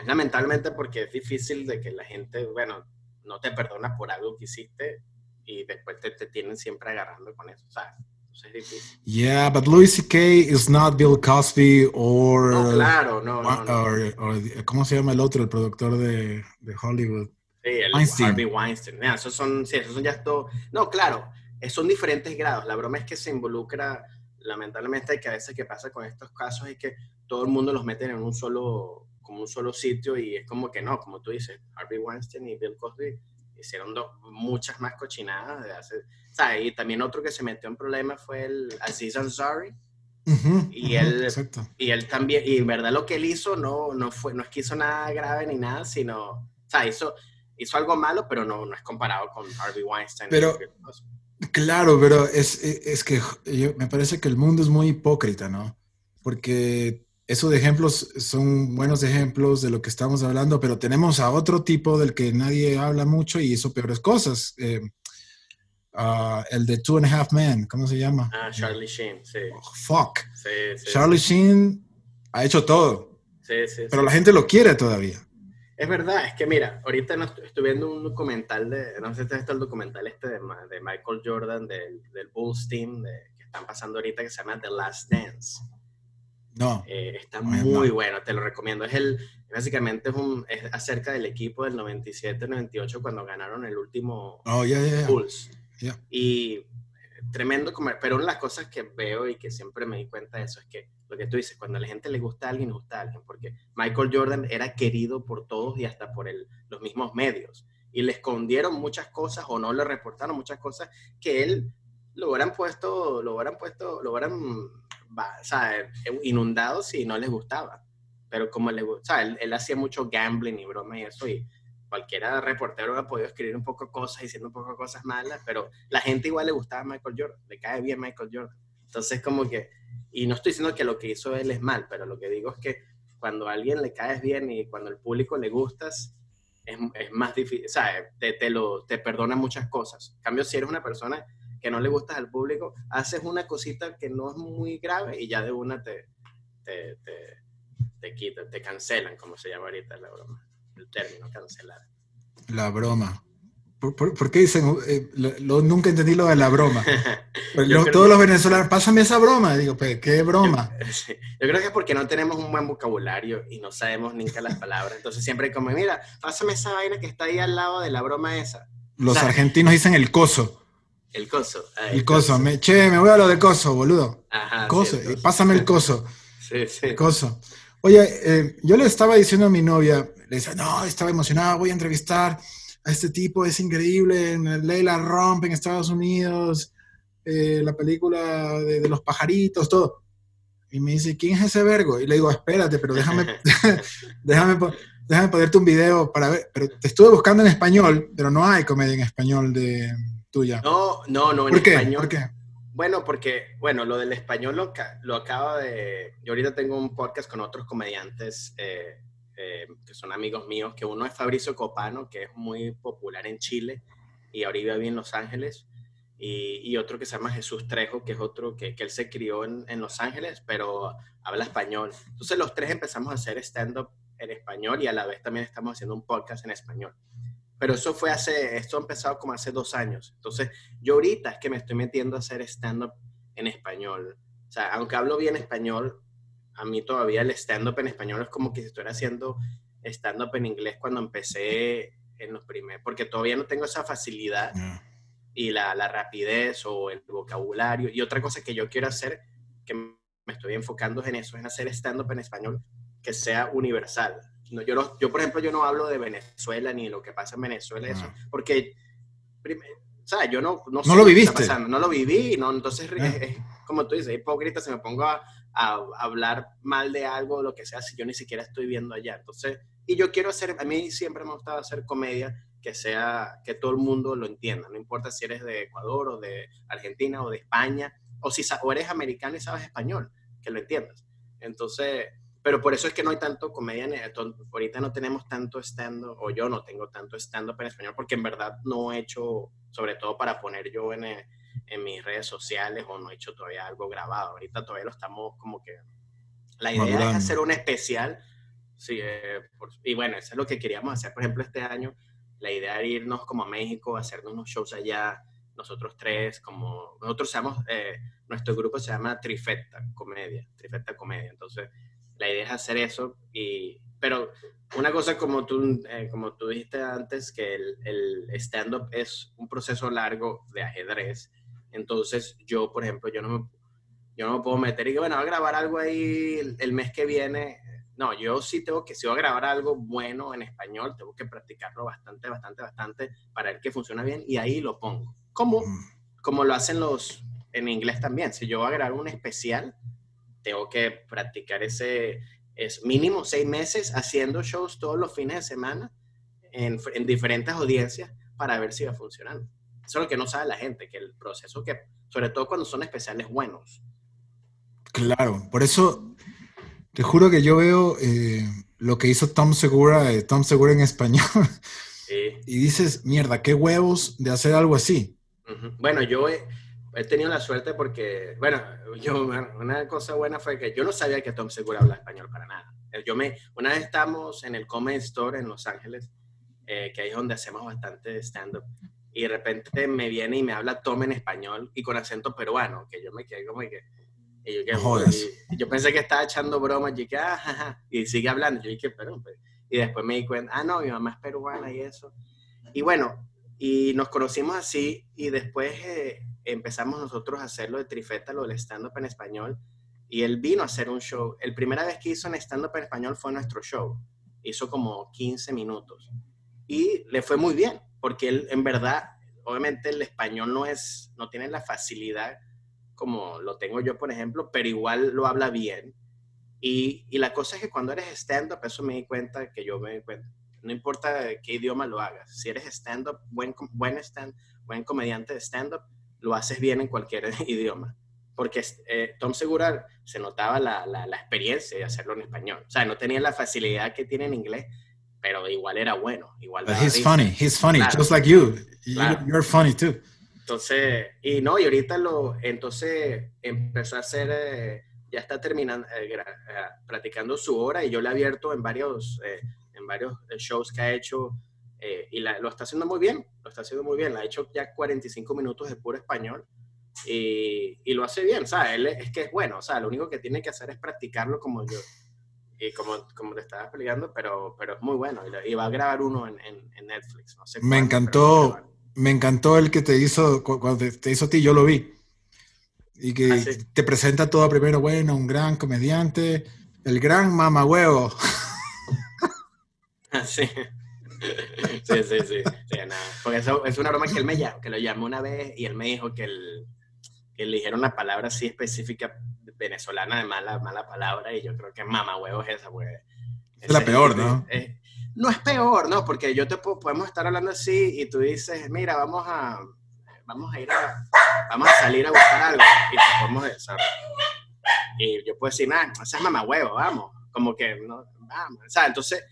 es lamentablemente porque es difícil de que la gente, bueno, no te perdona por algo que hiciste y después te, te tienen siempre agarrando con eso, ¿sabes? Entonces es difícil. Yeah, but Louis C.K. is not Bill Cosby or, No, claro, no, no, no. or- or- ¿cómo se llama el otro, el productor de, de Hollywood? Sí, el Weinstein. Harvey Weinstein. Mira, esos son, sí, esos son ya todo. No, claro, son diferentes grados. La broma es que se involucra, lamentablemente, que a veces que pasa con estos casos es que todo el mundo los mete en un solo, como un solo sitio y es como que no, como tú dices, Harvey Weinstein y Bill Cosby hicieron dos- muchas más cochinadas de hace, ¿sabes? Y también otro que se metió en problemas fue el Aziz Ansari Ujú, Y ujú, él- Exacto. y él también, y en verdad lo que él hizo no, no fue, no es que hizo nada grave ni nada, sino, o sea, hizo, hizo algo malo, pero no, no es comparado con Harvey Weinstein. Pero- Claro, pero es, es que yo- me parece que el mundo es muy hipócrita, ¿no? Porque esos ejemplos son buenos ejemplos de lo que estamos hablando, pero tenemos a otro tipo del que nadie habla mucho y hizo peores cosas. Eh, ah, el de Two and a Half Men, ¿cómo se llama? Ah, Charlie Sheen, sí. Oh, fuck. sí, sí Charlie Sheen ha hecho todo, sí, sí, pero sí. la gente lo quiere todavía. Es verdad, es que mira, ahorita no estoy, estoy viendo un documental de, no sé si visto el documental este de, de Michael Jordan, del, del Bulls Team, de- que están pasando ahorita, que se llama The Last Dance. No. Eh, está muy bueno, te lo recomiendo. Es el, básicamente es, un, es acerca del equipo del 97-98 cuando ganaron el último oh, yeah, Bulls. Y eh, tremendo comer, pero una de las cosas que veo y que siempre me di cuenta de eso es que lo que tú dices, cuando a la gente le gusta a alguien, le gusta a alguien, porque Michael Jordan era querido por todos y hasta por el, los mismos medios, y le escondieron muchas cosas o no le reportaron muchas cosas que él lo hubieran puesto, lo hubieran puesto, lo hubieran o sea, inundado si no les gustaba. Pero como le gusta, o sea, él, él, hacía mucho gambling y broma y eso, y cualquiera reportero ha podido escribir un poco cosas, diciendo un poco cosas malas, pero la gente igual le gustaba a Michael Jordan, le cae bien Michael Jordan. Entonces, como que, y no estoy diciendo que lo que hizo él es mal, pero lo que digo es que cuando a alguien le caes bien y cuando al público le gustas, es, es más difícil, o sea, te, te, lo, te perdona muchas cosas. En cambio, si eres una persona que no le gustas al público, haces una cosita que no es muy grave y ya de una te, te, te, te quitan, te cancelan, como se llama ahorita la broma, el término cancelar. La broma. ¿Por, qué dicen? Eh, lo, nunca entendí lo de la broma. (laughs) Pues todos los venezolanos, pásame esa broma. Digo, pues, ¿qué broma? (laughs) Yo, creo que es porque no tenemos un buen vocabulario y no sabemos nunca las palabras. Entonces siempre como, mira, pásame esa vaina que está ahí al lado de la broma esa. Los argentinos dicen el coso. El coso. Ah, el, coso. Me, che, me voy a lo de coso, boludo. Ajá, coso. pásame el coso. (laughs) sí, sí. El coso. Oye, eh, yo le estaba diciendo a mi novia, le decía, no, estaba emocionado, voy a entrevistar a este tipo, es increíble, en Leila Romp en Estados Unidos, eh, la película de, los pajaritos, todo. Y me dice, ¿quién es ese vergo? Y le digo, espérate, pero déjame, (laughs) (laughs) déjame, déjame ponerte un video para ver. Pero te estuve buscando en español, pero no hay comedia en español de tuya. No, no, no, en ¿Por qué? español. ¿Por qué? Bueno, porque, bueno, lo del español lo, lo acaba de... Yo ahorita tengo un podcast con otros comediantes eh, eh, que son amigos míos, que uno es Fabricio Copano, que es muy popular en Chile y ahora vive en Los Ángeles, y, y, otro que se llama Jesús Trejo, que es otro que, que él se crió en, en, Los Ángeles, pero habla español. Entonces los tres empezamos a hacer stand-up en español y a la vez también estamos haciendo un podcast en español. Pero eso fue hace, esto ha empezado como hace dos años. Entonces yo ahorita es que me estoy metiendo a hacer stand-up en español. O sea, aunque hablo bien español, a mí todavía el stand-up en español es como que si estuviera haciendo stand-up en inglés cuando empecé en los primeros, porque todavía no tengo esa facilidad y la, la, rapidez o el vocabulario. Y otra cosa que yo quiero hacer, que me estoy enfocando en eso, es hacer stand-up en español que sea universal. No, yo, no, yo, por ejemplo, yo no hablo de Venezuela ni lo que pasa en Venezuela, eso, porque, o sea, yo no, no, no lo viviste. no lo viví, no, entonces, (laughs) es, como tú dices, hipócrita, se me pongo a, a, hablar mal de algo, lo que sea, si yo ni siquiera estoy viendo allá. Entonces, y yo quiero hacer, a mí siempre me ha gustado hacer comedia que sea, que todo el mundo lo entienda, no importa si eres de Ecuador o de Argentina o de España, o si o eres americano y sabes español, que lo entiendas. Entonces, pero por eso es que no hay tanto comedia, ahorita no tenemos tanto stand o yo no tengo tanto stand-up en español, porque en verdad no he hecho, sobre todo para poner yo en, en mis redes sociales o no he hecho todavía algo grabado. Ahorita todavía lo estamos como que... La idea es hacer un especial. Sí, eh, y bueno, eso es lo que queríamos hacer. Por ejemplo, este año, la idea era irnos como a México, hacernos unos shows allá, nosotros tres, como nosotros seamos, eh, nuestro grupo se llama Trifecta Comedia, Trifecta Comedia. Entonces, la idea es hacer eso, y, pero una cosa como tú, eh, como tú dijiste antes, que el, el stand-up es un proceso largo de ajedrez, entonces, yo, por ejemplo, yo no me, yo no me puedo meter y que, bueno, voy a grabar algo ahí el, mes que viene. No, yo sí tengo que, si voy a grabar algo bueno en español, tengo que practicarlo bastante, bastante, bastante para ver que funciona bien y ahí lo pongo. Como, mm. como lo hacen los en inglés también. Si yo voy a grabar un especial, tengo que practicar ese, es mínimo seis meses haciendo shows todos los fines de semana en, en diferentes audiencias para ver si va funcionando. Eso es lo que no sabe la gente, que el proceso que, sobre todo cuando son especiales buenos. Claro, por eso te juro que yo veo eh, lo que hizo Tom Segura, eh, Tom Segura en español. (laughs) Y dices, mierda, qué huevos de hacer algo así. Bueno, yo he, he, tenido la suerte porque, bueno, yo, una cosa buena fue que yo no sabía que Tom Segura habla español para nada. Yo me, una vez estamos en el Comedy Store en Los Ángeles, eh, que ahí es donde hacemos bastante stand-up y de repente me viene y me habla Tom en español y con acento peruano, que yo me quedé como que, Y yo, ¿qué? yo pensé que estaba echando bromas, y que, ah, y sigue hablando. Yo dije, pero, pues". y después me di cuenta, ah, no, mi mamá es peruana y eso. Y bueno, y nos conocimos así y después eh, empezamos nosotros a hacerlo de Trifeta, lo del stand-up en español. Y él vino a hacer un show. El primera vez que hizo en stand-up en español fue nuestro show. Hizo como 15 minutos. Y le fue muy bien, porque él en verdad, obviamente el español no es, no tiene la facilidad como lo tengo yo, por ejemplo, pero igual lo habla bien. Y, y la cosa es que cuando eres stand-up, eso me di cuenta que yo me di cuenta, no importa qué idioma lo hagas, si eres stand-up, buen, buen, stand, buen comediante de stand-up, lo haces bien en cualquier (laughs) idioma. Porque eh, Tom Segura se notaba la, la, experiencia de hacerlo en español. O sea, no tenía la facilidad que tiene en inglés, pero igual era bueno. Igual But he's funny, he's funny, just like you. You're funny too. Entonces, y no, y ahorita lo, entonces empezó a hacer, eh, ya está terminando, eh, practicando su hora y yo le he abierto en varios en varios eh, shows que ha hecho eh, y lo está haciendo muy bien, lo está haciendo muy bien, la ha hecho ya 45 minutos de puro español y, y lo hace bien, o sea, él es que es bueno, o sea, lo único que tiene que hacer es practicarlo como yo, y como, como te estaba explicando, pero, pero es muy bueno y, va a grabar uno en, en, Netflix. No sé me encantó, me encantó el que te hizo, cuando te hizo a ti, yo lo vi. Y que ah, te presenta todo primero, bueno, un gran comediante, el gran mamahuevo. (laughs) sí. sí, sí, sí. Porque eso es una broma que él me llamó, que lo llamó una vez y él me dijo que, el, que le dijeron una palabra así específica venezolana de mala, mala palabra y yo creo que mamá huevo es esa, pues. Es la peor, ¿no? no es peor, ¿no? Porque yo te podemos estar hablando así y tú dices, mira, vamos a, vamos a ir a, vamos a salir a buscar algo y te podemos decir. Y yo puedo decir, nada, esa es mamá huevo, vamos. Como que, no, vamos. O sea, entonces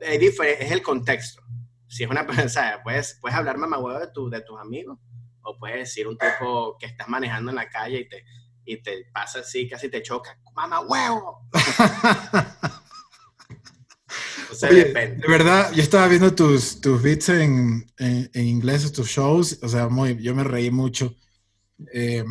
es, es el contexto. Si es una (laughs) persona, puedes, puedes hablar mamahuevo de, tu, de tus amigos, o puedes decir un tipo que estás manejando en la calle y te, y te pasa así, casi te choca, mamahuevo. (laughs) o sea, depende. De verdad, yo estaba viendo tus, tus beats en, en, en inglés, tus shows, o sea, muy, yo me reí mucho. Eh,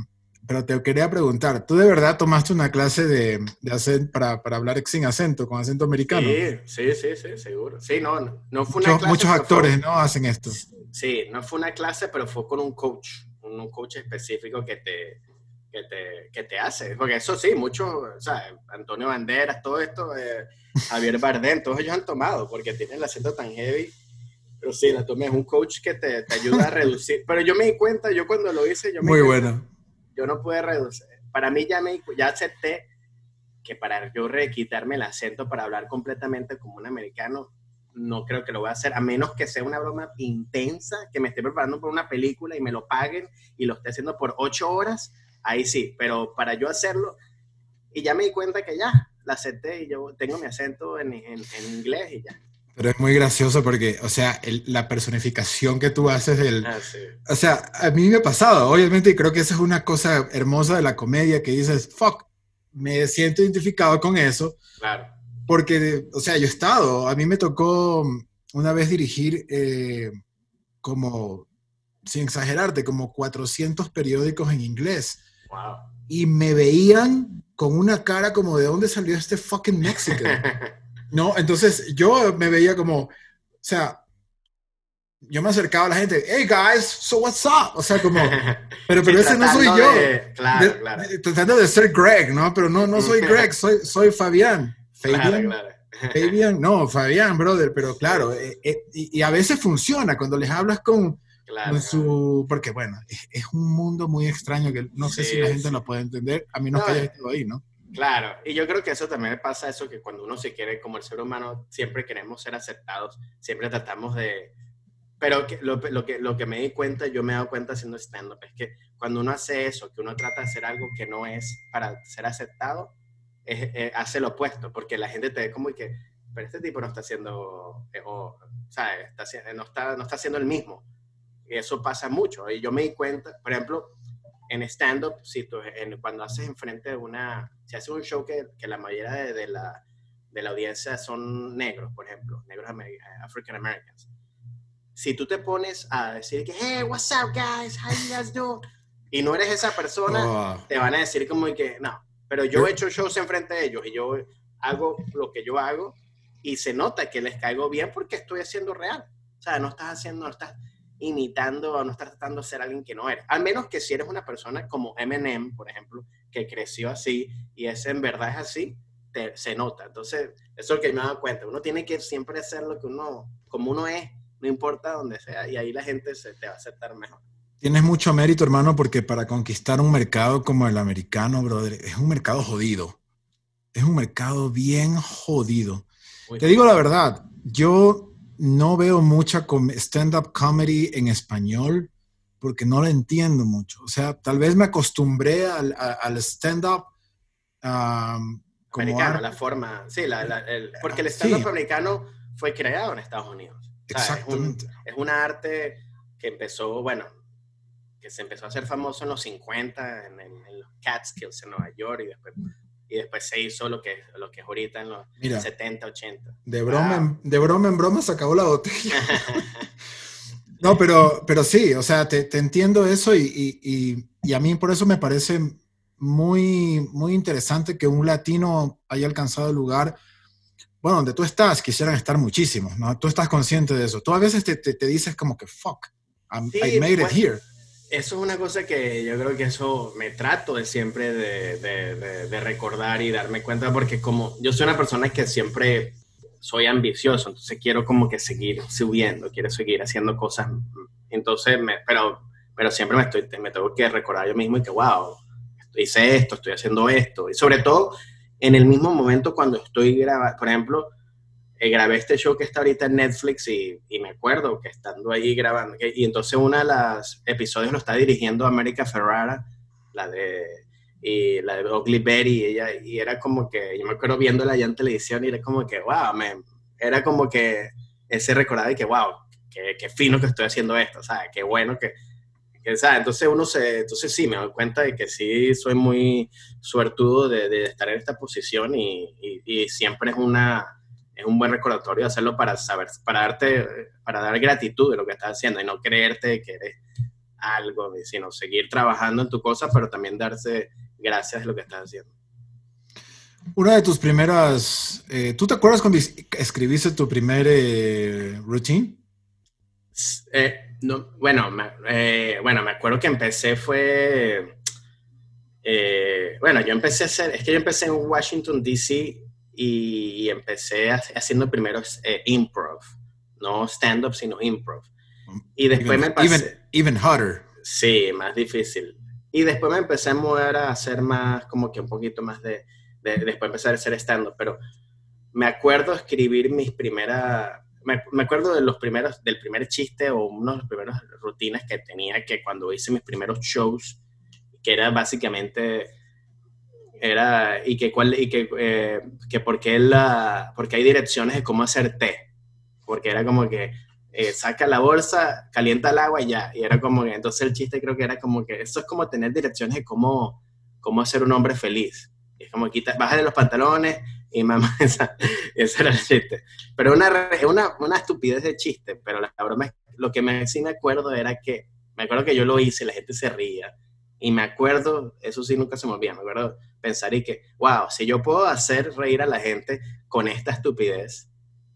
pero te quería preguntar, ¿tú de verdad tomaste una clase de, de acento para, para, hablar sin acento, con acento americano? Sí, sí, sí, seguro. Sí, no, no, fue una clase. Muchos actores, ¿no? Hacen esto. Sí, no fue una clase, pero fue con un coach, un, coach específico que te, que te, que te hace. Porque eso sí, muchos, o sea, Antonio Banderas, todo esto, eh, Javier (laughs) Bardem, todos ellos han tomado porque tienen el acento tan heavy. Pero sí, la tomé, es un coach que te, te ayuda a reducir. Pero yo me di cuenta, yo cuando lo hice, yo me Muy bueno yo no pude reducir. Para mí ya, me, ya acepté que para yo quitarme el acento para hablar completamente como un americano, no creo que lo voy a hacer, a menos que sea una broma intensa, que me esté preparando por una película y me lo paguen y lo esté haciendo por ocho horas, ahí sí, pero para yo hacerlo, y ya me di cuenta que ya, la acepté y yo tengo mi acento en, en, en inglés y ya. Pero es muy gracioso porque, o sea, la personificación que tú haces del... Ah, o sea, a mí me ha pasado, obviamente, y creo que esa es una cosa hermosa de la comedia, que dices, fuck, me siento identificado con eso. Claro. Porque, o sea, yo he estado, a mí me tocó una vez dirigir eh, como, sin exagerarte, como 400 periódicos en inglés. Wow. Y me veían con una cara como, ¿de dónde salió este fucking (laughs) Mexican? ¿No? Entonces yo me veía como, o sea, yo me acercaba a la gente, hey guys, so what's up? O sea, como, (laughs) pero, pero ese no soy yo. claro, claro. tratando de ser Greg, ¿no? Pero no, no soy (laughs) Greg, soy, soy Fabián. (laughs) Fabián. Fabián, no, Fabián, brother, pero claro, eh, eh, y, a veces funciona cuando les hablas con, su, porque bueno, es, un mundo muy extraño que no sé si la gente lo puede entender, a mí no, que haya estado ahí, ¿no? Claro, y yo creo que eso también pasa, eso que cuando uno se quiere, como el ser humano, siempre queremos ser aceptados, siempre tratamos de... Pero lo, lo, que, lo que me di cuenta, yo me he dado cuenta haciendo stand-up, es que cuando uno hace eso, que uno trata de hacer algo que no es para ser aceptado, hace lo opuesto, porque la gente te ve como que, pero este tipo no está haciendo, eh, o, sea, está, no, está, no está haciendo el mismo. Y eso pasa mucho. Y yo me di cuenta, por ejemplo, en stand-up, si cuando haces enfrente de una, si haces un show que, que la mayoría de, de, la, de, la, audiencia son negros, por ejemplo, negros African Americans, si tú te pones a decir que, hey, what's up, guys, how you guys doing? y no eres esa persona, Oh. te van a decir como que no. Pero yo he hecho shows enfrente de ellos y yo hago lo que yo hago y se nota que les caigo bien porque estoy haciendo real. O sea, no estás haciendo, no estás imitando o no estás tratando de ser alguien que no eres. Al menos que si eres una persona como Eminem, por ejemplo, que creció así y ese en verdad es así, te- se nota. Entonces, eso es lo que me he dado cuenta. Uno tiene que siempre hacer lo que uno, como uno es, no importa dónde sea, y ahí la gente se te va a aceptar mejor. Tienes mucho mérito, hermano, porque para conquistar un mercado como el americano, brother, es un mercado jodido. Es un mercado bien jodido. Uy. Te digo la verdad, yo no veo mucha stand-up comedy en español porque no la entiendo mucho. O sea, tal vez me acostumbré al, stand-up um, americano, la forma, sí, la- la- el- porque el Sí. stand-up americano fue creado en Estados Unidos. O sea, es, un, Exactamente. es una arte que empezó, bueno, que se empezó a hacer famoso en los 50 en, en- en los Catskills en Nueva York y después, y después se hizo lo que, lo que es ahorita en los Mira, 70, 80. de broma, Wow. en, de broma en broma se acabó la botella. (laughs) No, pero, pero sí, o sea, te, te entiendo eso y, y- y- y a mí por eso me parece muy, muy interesante que un latino haya alcanzado el lugar, bueno, donde tú estás, quisieran estar muchísimos, ¿no? Tú estás consciente de eso. Tú a veces te, te- te dices como que, fuck, I'm- Sí, I made it bueno. here. Eso es una cosa que yo creo que eso me trato de siempre de, de- recordar y darme cuenta, porque como yo soy una persona que siempre soy ambicioso, entonces quiero como que seguir subiendo, quiero seguir haciendo cosas, entonces, me, pero, pero siempre me, estoy, me tengo que recordar yo mismo y que, wow, hice esto, estoy haciendo esto, y sobre todo en el mismo momento cuando estoy grabando, por ejemplo, eh, grabé este show que está ahorita en Netflix y, me acuerdo que estando ahí grabando, y entonces uno de los episodios lo está dirigiendo América Ferrara, la de, y la de Ugly Betty, y, ella, y era como que, yo me acuerdo viéndola allá en televisión y era como que, wow, me, era como que ese recordado de que, wow, qué, qué fino que estoy haciendo esto, ¿sabes? Qué bueno que. Entonces uno se, entonces sí, me doy cuenta de que sí soy muy suertudo de, estar en esta posición y siempre es una, es un buen recordatorio hacerlo para saber, para darte, para dar gratitud de lo que estás haciendo y no creerte que eres algo, sino seguir trabajando en tu cosa, pero también darse gracias de lo que estás haciendo. Una de tus primeras, eh, ¿tú te acuerdas cuando es- escribiste tu primer eh, routine? Eh, no, bueno, me, eh, bueno, me acuerdo que empecé fue, eh, bueno, yo empecé a hacer, es que yo empecé en Washington, D.C. y, empecé ha- haciendo primero eh, improv, no stand-up, sino improv. Y después Even- me pasé... Even, even hotter. Sí, más difícil. Y después me empecé a mover a hacer más, como que un poquito más de, de- después empecé a hacer stand-up, pero me acuerdo escribir mis primeras, me, me acuerdo de los primeros, del primer chiste o uno de los primeros rutinas que tenía que cuando hice mis primeros shows, que era básicamente, era, y que, cuál, y que, eh, que porque, la, porque hay direcciones de cómo hacer té, porque era como que eh, saca la bolsa, calienta el agua ya. Y era como que, entonces el chiste creo que era como que, eso es como tener direcciones de cómo, cómo hacer un hombre feliz. Y es como quita, bájale los pantalones y mamá, (laughs) esa, ese era el chiste. Pero una, una, una estupidez de chiste, pero la, broma es, lo que me, sí me acuerdo era que, me acuerdo que yo lo hice la gente se ría. Y me acuerdo, eso sí nunca se me olvida, me acuerdo pensar y que, wow, si yo puedo hacer reír a la gente con esta estupidez,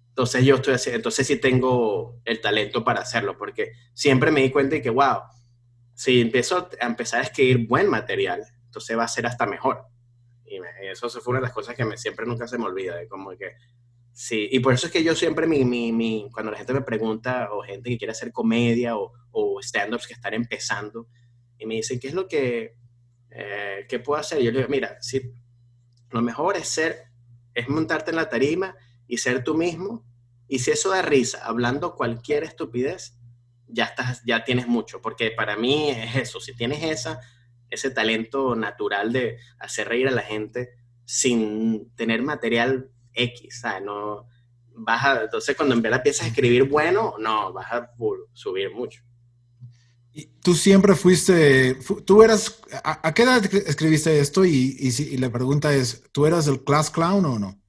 entonces yo estoy haciendo, entonces sí tengo el talento para hacerlo, porque siempre me di cuenta de que, wow, si empiezo a empezar a escribir buen material, entonces va a ser hasta mejor. Y me- eso fue una de las cosas que me, siempre nunca se me olvida, de como que, sí, y por eso es que yo siempre, mi, mi, mi- cuando la gente me pregunta, o gente que quiere hacer comedia, o, o stand-ups que están empezando, y me dicen, ¿qué es lo que, eh, ¿qué puedo hacer? Yo le digo, mira, si, lo mejor es ser, es montarte en la tarima y ser tú mismo. Y si eso da risa, hablando cualquier estupidez, ya estás, ya tienes mucho, porque para mí es eso, si tienes esa, ese talento natural de hacer reír a la gente sin tener material X, ¿sabes? No, vas entonces cuando en verdad empiezas a escribir bueno, no, vas a fu- subir mucho. Tú siempre fuiste, fu- tú eras, ¿a, a qué edad escribiste esto? Y, y, si- y la pregunta es, ¿tú eras el class clown o no?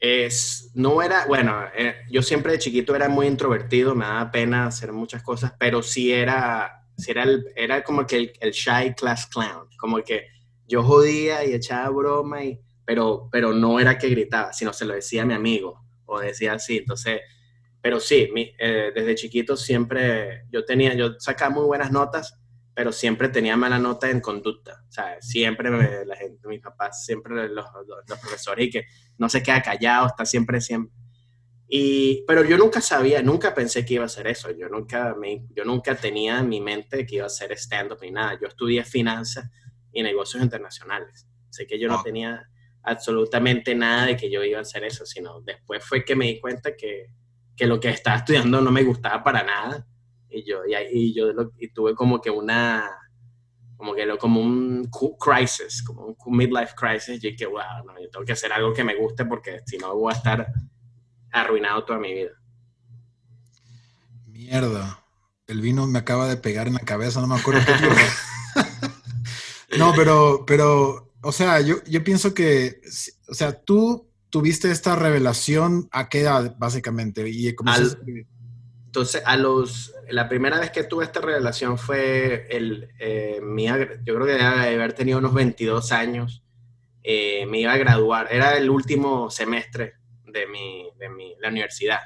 Es, no era, bueno, eh, yo siempre de chiquito era muy introvertido, me daba pena hacer muchas cosas, pero sí era, sí era, el, era como que el, el shy class clown, como que yo jodía y echaba broma, y, pero, pero no era que gritaba, sino se lo decía a mi amigo o decía así, entonces, pero sí, mi, eh, desde chiquito siempre yo tenía, yo sacaba muy buenas notas, pero siempre tenía mala nota en conducta, o sea, siempre me, la gente, mis papás, siempre los, los, los profesores y que no se queda callado, está siempre, siempre, y, pero yo nunca sabía, nunca pensé que iba a hacer eso. Yo nunca, me, yo nunca tenía en mi mente que iba a ser stand-up ni nada. Yo estudié finanzas y negocios internacionales. Sé que yo no tenía absolutamente nada de que yo iba a hacer eso, sino después fue que me di cuenta que, que lo que estaba estudiando no me gustaba para nada. Y yo, y, y yo lo, y tuve como que una, como que lo, como un crisis, como un midlife crisis. Y que, wow, no, yo tengo que hacer algo que me guste porque si no voy a estar arruinado toda mi vida. Mierda. El vino me acaba de pegar en la cabeza, no me acuerdo qué (laughs) No, pero, pero, o sea, yo, yo pienso que, o sea, tú tuviste esta revelación a qué edad, básicamente. Y Al, entonces, a los, la primera vez que tuve esta revelación fue el, eh, mi, yo creo que debe haber tenido unos 22 años. Eh, me iba a graduar, era el último semestre de, mi, de mi, la universidad.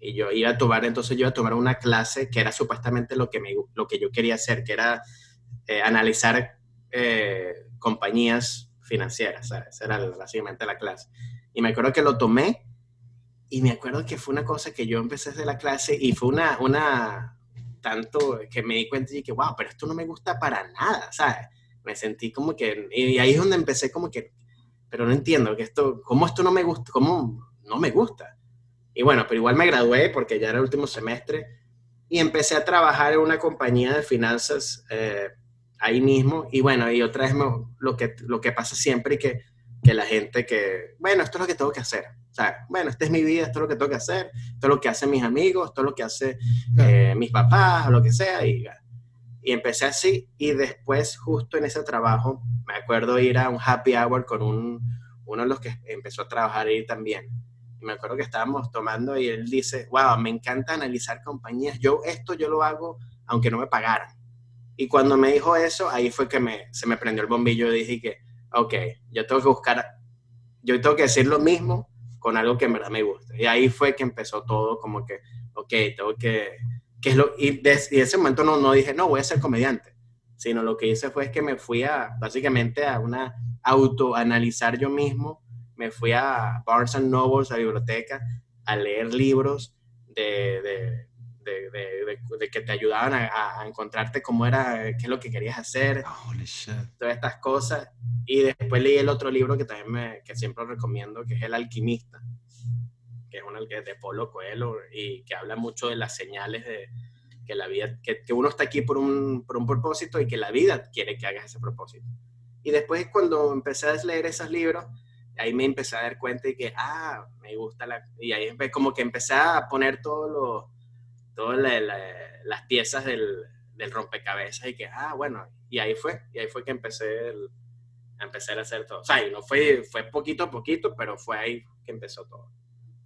Y yo iba a tomar, entonces yo iba a tomar una clase que era supuestamente lo que, me, lo que yo quería hacer, que era eh, analizar eh, compañías financieras. Esa era básicamente la clase. Y me acuerdo que lo tomé y me acuerdo que fue una cosa que yo empecé desde la clase y fue una, una tanto que me di cuenta y que, wow, pero esto no me gusta para nada, ¿sabes? Me sentí como que, y ahí es donde empecé como que, pero no entiendo que esto, cómo esto no me gusta, cómo no me gusta. Y bueno, pero igual me gradué porque ya era el último semestre y empecé a trabajar en una compañía de finanzas eh, ahí mismo. Y bueno, y otra vez lo, que, lo que pasa siempre y que, que la gente que, bueno, esto es lo que tengo que hacer. O sea, bueno, esta es mi vida, esto es lo que tengo que hacer, esto es lo que hacen mis amigos, esto es lo que hacen eh, mis papás o lo que sea. Y, y empecé así y después justo en ese trabajo me acuerdo ir a un happy hour con un, uno de los que empezó a trabajar ahí también y me acuerdo que estábamos tomando y él dice, wow, me encanta analizar compañías. Yo esto yo lo hago aunque no me pagaran. Y cuando me dijo eso, ahí fue que me, se me prendió el bombillo y dije que, ok, yo tengo que buscar, yo tengo que decir lo mismo con algo que en verdad me gusta. Y ahí fue que empezó todo como que, ok, tengo que, que es lo, y, ese momento no, no dije, no, voy a ser comediante, sino lo que hice fue que me fui a, básicamente a una autoanalizar yo mismo me fui a Barnes and a biblioteca, a leer libros de, de, de, de que te ayudaban a, a, encontrarte cómo era, qué es lo que querías hacer, todas estas cosas. Y después leí el otro libro que también me, que siempre recomiendo, que es El Alquimista, que es un que de Polo Coelho y que habla mucho de las señales de que la vida, que, que uno está aquí por un, por un propósito y que la vida quiere que hagas ese propósito. Y después cuando empecé a leer esos libros, ahí me empecé a dar cuenta y que, ah, me gusta la... Y ahí como que empecé a poner todos los, todas las piezas del, del, rompecabezas y que, ah, bueno, y ahí fue, y ahí fue que empecé, el, a empezar a hacer todo. O sea, y no fue, fue poquito a poquito, pero fue ahí que empezó todo.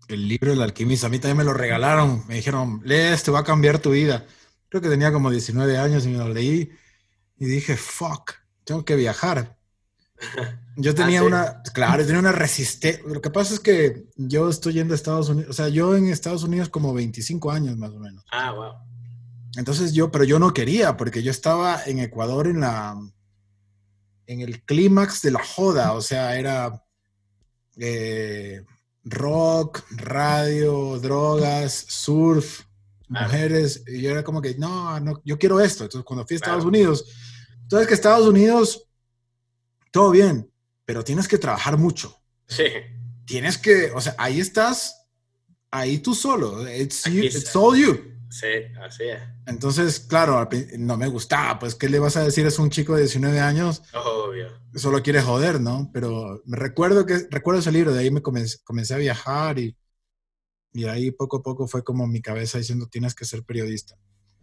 El libro del alquimista, a mí también me lo regalaron, me dijeron, lee este, va a cambiar tu vida. Creo que tenía como 19 años y me lo leí y dije, fuck, tengo que viajar yo tenía ah, una, claro, tenía una resistencia. Lo que pasa es que yo estoy yendo a Estados Unidos, o sea, yo en Estados Unidos como 25 años más o menos. Ah, wow. Entonces yo, pero yo no quería, porque yo estaba en Ecuador en la, en el clímax de la joda, o sea, era eh, rock, radio, drogas, surf, mujeres, y yo era como que, no, no, yo quiero esto. Entonces cuando fui a Estados Unidos, entonces que Estados Unidos todo bien, pero tienes que trabajar mucho. Sí. Tienes que, o sea, ahí estás, ahí tú solo. It's, you, it's all you. Sí, así es. Entonces, claro, no me gustaba, pues, ¿qué le vas a decir? Es un chico de 19 años. Obvio. Solo quiere joder, ¿no? Pero me recuerdo que, recuerdo ese libro, de ahí me comencé, comencé a viajar y, y ahí poco a poco fue como mi cabeza diciendo, tienes que ser periodista.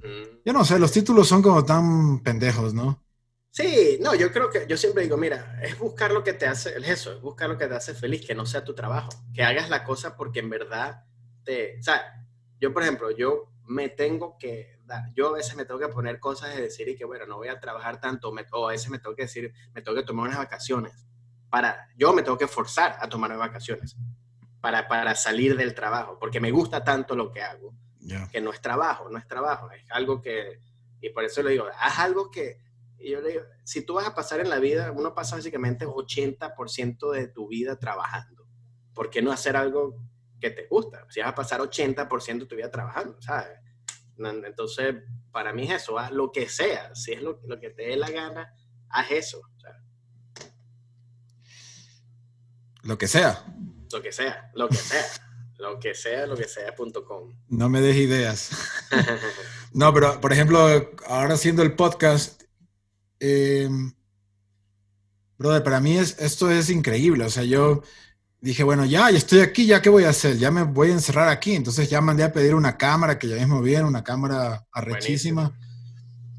Mm. Yo no sé, los títulos son como tan pendejos, ¿no? Sí, no, yo creo que, yo siempre digo, mira, es buscar lo que te hace, es eso, es buscar lo que te hace feliz, que no sea tu trabajo, que hagas la cosa porque en verdad te, o sea, yo por ejemplo, yo me tengo que dar, yo a veces me tengo que poner cosas de decir y que bueno, no voy a trabajar tanto, o a veces me tengo que decir, me tengo que tomar unas vacaciones. Para, yo me tengo que forzar a tomar vacaciones para, para salir del trabajo, porque me gusta tanto lo que hago, que no es trabajo, no es trabajo, es algo que, y por eso le digo, haz algo que, yo le digo, si tú vas a pasar en la vida, uno pasa básicamente 80% de tu vida trabajando. ¿Por qué no hacer algo que te gusta? Si vas a pasar 80% de tu vida trabajando, ¿sabes? Entonces, para mí es eso, haz lo que sea, si es lo, lo que te dé la gana, haz eso. Lo que sea. Lo que sea, lo que sea. Lo que sea, lo que sea.com. No me des ideas. (laughs) no, pero por ejemplo, ahora haciendo el podcast, eh, brother, para mí es, esto es increíble. O sea, yo dije, bueno, ya, ya estoy aquí, ya qué voy a hacer, ya me voy a encerrar aquí. Entonces ya mandé a pedir una cámara que ya mismo viene, una cámara arrechísima.